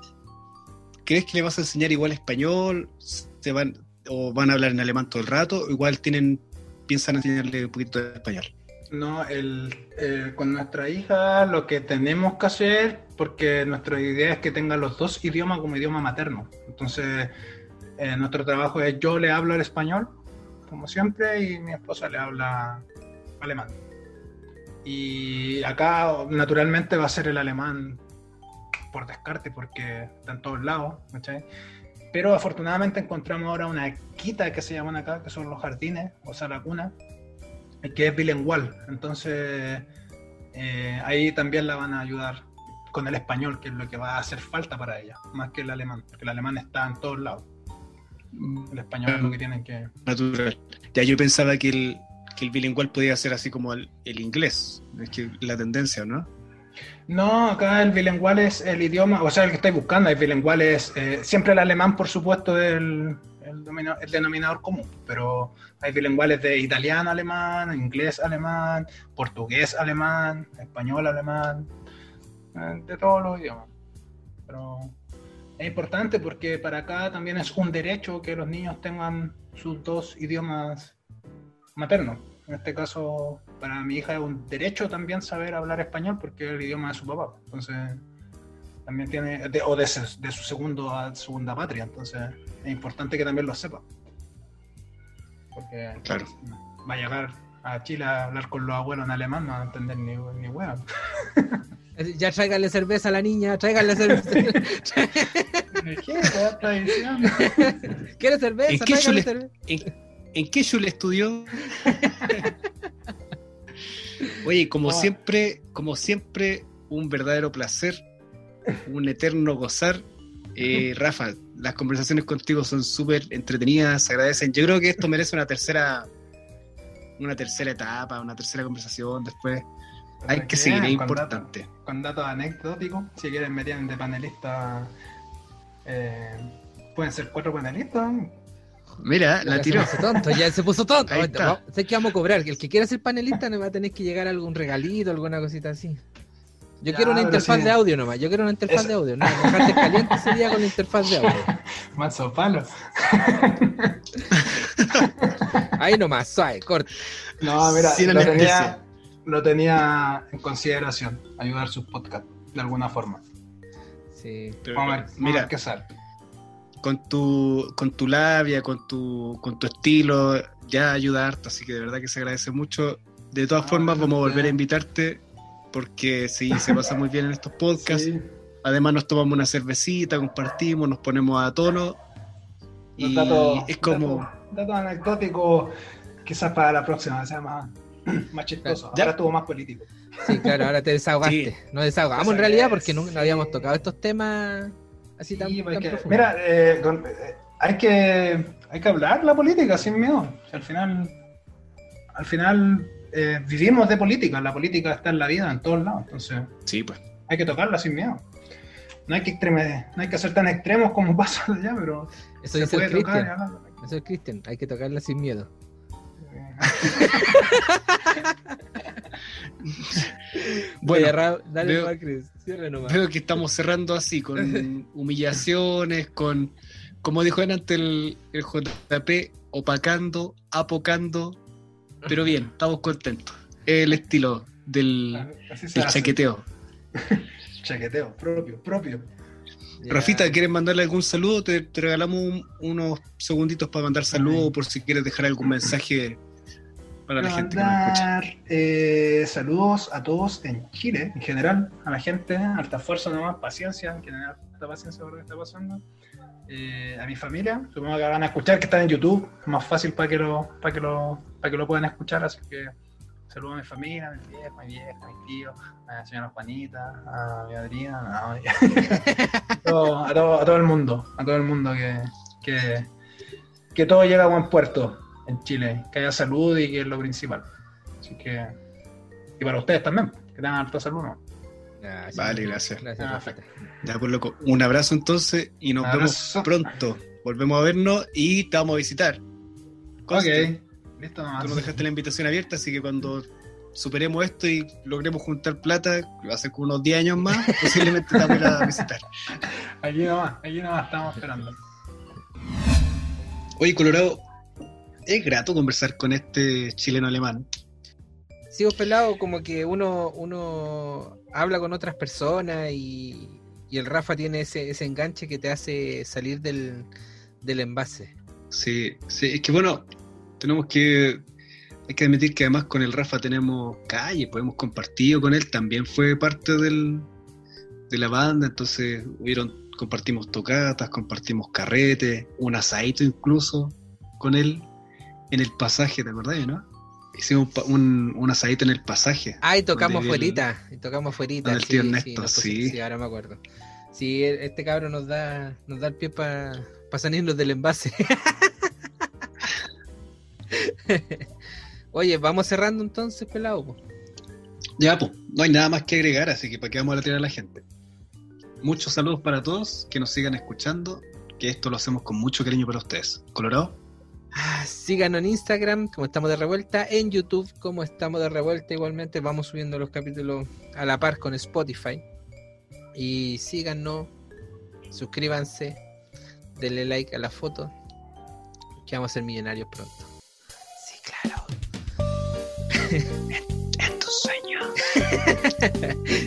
Speaker 1: ¿crees que le vas a enseñar igual español? ¿Se van, ¿O van a hablar en alemán todo el rato? ¿O igual tienen, piensan enseñarle un poquito de español?
Speaker 3: No, el, eh, con nuestra hija lo que tenemos que hacer, porque nuestra idea es que tenga los dos idiomas como idioma materno. Entonces, nuestro trabajo es yo le hablo el español, como siempre, y mi esposa le habla alemán. Y acá, naturalmente, va a ser el alemán por descarte, porque está en todos lados, ¿cachai? Pero afortunadamente encontramos ahora una quita que se llaman acá, que son los jardines, o sea, la cuna, que es bilingüal. Entonces, eh, ahí también la van a ayudar con el español, que es lo que va a hacer falta para ella, más que el alemán, porque el alemán está en todos lados. El español que tienen que...
Speaker 1: Natural. Ya yo pensaba que el, que el bilingüal podía ser así como el, el inglés. Es que la tendencia, ¿no?
Speaker 3: No, acá el bilingüal es el idioma, o sea, el que estáis buscando, el bilingüal es eh, siempre el alemán, por supuesto, el, el, domino- el denominador común, pero hay bilingüales de italiano alemán, inglés alemán, portugués alemán, español alemán, eh, de todos los idiomas. Pero es importante porque para acá también es un derecho que los niños tengan sus dos idiomas maternos. En este caso, para mi hija es un derecho también saber hablar español porque es el idioma de su papá. Entonces, también tiene, de- o de, su- de su segundo a segunda patria. Entonces, es importante que también lo sepa. Porque
Speaker 1: Claro.
Speaker 3: va a llegar a Chile a hablar con los abuelos en alemán, no va a entender ni, ni hueá.
Speaker 2: Ya tráiganle cerveza a la niña, tráiganle cerveza.
Speaker 3: ¿Qué?
Speaker 2: ¿Quiere cerveza?
Speaker 1: ¿En qué chule-
Speaker 2: cerveza.
Speaker 1: ¿En, en qué Shule estudió? Oye, como
Speaker 3: Ah.
Speaker 1: siempre, como siempre, un verdadero placer, un eterno gozar. Eh, Rafa, las conversaciones contigo son súper entretenidas, se agradecen. Yo creo que esto merece una tercera, una tercera etapa, una tercera conversación después. Hay que seguir, es
Speaker 3: Con datos-
Speaker 1: importante.
Speaker 3: con datos anecdóticos, si quieren me tienen de panelista, eh, pueden ser cuatro panelistas.
Speaker 1: Mira, la
Speaker 2: Ya
Speaker 1: tiró.
Speaker 2: se puso tonto, ya se puso tonto.
Speaker 1: Ahí está.
Speaker 2: vamos- Sé que vamos a cobrar. que El que quiera ser panelista nos va a tener que llegar algún regalito, alguna cosita así. Yo
Speaker 3: Ya,
Speaker 2: quiero una interfaz
Speaker 3: sí.
Speaker 2: de audio nomás. Yo quiero una interfaz
Speaker 3: Eso.
Speaker 2: de audio. No, dejarte caliente ese día con la interfaz de audio.
Speaker 3: Manso palo.
Speaker 2: Ahí nomás, suave, corta.
Speaker 3: No, mira,
Speaker 1: Sin
Speaker 3: lo tenía, lo tenía en consideración, ayudar sus podcasts de alguna forma.
Speaker 2: Sí.
Speaker 1: Pero,
Speaker 3: Vamos a ver, vamos a
Speaker 1: mira,
Speaker 3: ver qué sale.
Speaker 1: con tu, con tu labia, con tu, con tu estilo, ya ayuda harto, así que de verdad que se agradece mucho. De todas
Speaker 3: Ah,
Speaker 1: formas, vamos a volver a invitarte, porque sí, se pasa muy bien en estos podcasts.
Speaker 3: Sí,
Speaker 1: Además nos tomamos una cervecita, compartimos, nos ponemos a tono.
Speaker 3: los
Speaker 1: Y
Speaker 3: datos-
Speaker 1: es como...
Speaker 3: datos- datos anecdóticos, quizás para la próxima sea más, más chistoso.
Speaker 1: Ya.
Speaker 3: Ahora estuvo más político.
Speaker 2: Sí, claro, ahora te desahogaste.
Speaker 1: Sí.
Speaker 2: Nos desahogamos en realidad porque nunca no habíamos tocado estos temas así tan,
Speaker 3: Sí,
Speaker 2: tan
Speaker 3: porque-
Speaker 2: profundos.
Speaker 3: mira, eh, con- eh, hay, que, hay que hablar la política sin miedo. O sea, al final, al final eh, vivimos de política. La política está en la vida, en todos lados. Entonces,
Speaker 1: Sí, pues.
Speaker 3: hay que tocarla sin miedo. No hay que, extreme- no hay que ser tan extremos como pasa allá, pero
Speaker 2: Eso
Speaker 3: se
Speaker 2: dice el
Speaker 3: puede tocar. y
Speaker 2: Cristian.
Speaker 3: hablarlo.
Speaker 2: Eso es Cristian. Hay que tocarla sin miedo.
Speaker 1: Bueno,
Speaker 2: Oye, dale
Speaker 1: veo-
Speaker 2: nomás, Chris. Cierre nomás.
Speaker 1: Veo que estamos cerrando así, con humillaciones, con, como dijo antes el, el JP, opacando, apocando, pero bien, estamos contentos. Es el estilo del,
Speaker 3: hace.
Speaker 1: chaqueteo.
Speaker 3: Chaqueteo, propio, propio.
Speaker 1: Rafita, ¿quieres mandarle algún saludo? Te, te regalamos un- unos segunditos para mandar saludos por si quieres dejar algún mensaje para la gente que nos escucha.
Speaker 3: Mandar, eh, saludos a todos en Chile, en general, a la gente, alta fuerza nomás, paciencia, que tener alta paciencia por lo que está pasando. eh, a mi familia. Supongo que van a escuchar que están en YouTube. Más fácil para que lo, para que lo, para que lo puedan escuchar. Así que saludo a mi familia, a mi vieja, a mi vieja, a mi tío, a la señora Juanita, a mi madrina, no, a, todo, a, todo, a todo el mundo, a todo el mundo que, que, que todo llega a buen puerto en Chile, que haya salud y que es lo principal. Así que, y para ustedes también, que tengan harta salud, ¿no?
Speaker 1: Vale, gracias.
Speaker 2: Gracias,
Speaker 3: Ah.
Speaker 1: Ya, pues loco, un abrazo entonces y nos vemos pronto. Volvemos a vernos y te vamos a visitar.
Speaker 3: Ok, listo nomás.
Speaker 1: Tú nos dejaste la invitación abierta, así que cuando superemos esto y logremos juntar plata, va a ser con unos 10 años más, posiblemente te vamos a ir a visitar.
Speaker 3: Aquí nomás, aquí nomás estamos esperando.
Speaker 1: Oye, Colorado, es grato conversar con este chileno alemán.
Speaker 2: Sí, vos pelado, como que uno, uno habla con otras personas y, y el Rafa tiene ese, ese enganche que te hace salir del, del envase.
Speaker 1: Sí, sí, es que bueno, tenemos que. Hay que admitir que además con el Rafa tenemos calle, hemos compartido con él, también fue parte del, de la banda, entonces hubieron, compartimos tocatas, compartimos carretes, un asadito incluso con él en el pasaje, ¿te acordás, no? Hicimos un, pa- un, un asadito en el pasaje.
Speaker 2: Ah, y tocamos fuerita, y tocamos fuerita.
Speaker 1: El tío
Speaker 2: sí,
Speaker 1: Ernesto, sí.
Speaker 2: pusimos- ahora me acuerdo. Sí, e- este cabro nos da, nos da el pie para salirnos del envase. Oye, vamos cerrando entonces, pelado. po?
Speaker 1: Ya, pues, no hay nada más que agregar, así que para qué vamos a tirar a la gente. Muchos saludos para todos, que nos sigan escuchando, que esto lo hacemos con mucho cariño para ustedes. Colorado,
Speaker 2: Ah, Síganos en Instagram, como estamos de revuelta, en YouTube, como estamos de revuelta, igualmente vamos subiendo los capítulos a la par con Spotify. Y síganos, suscríbanse, denle like a la foto, que vamos a ser millonarios pronto. Sí, claro.
Speaker 1: en tus sueños.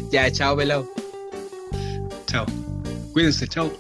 Speaker 2: Ya, chao, pelado.
Speaker 1: Chao. Cuídense, chao.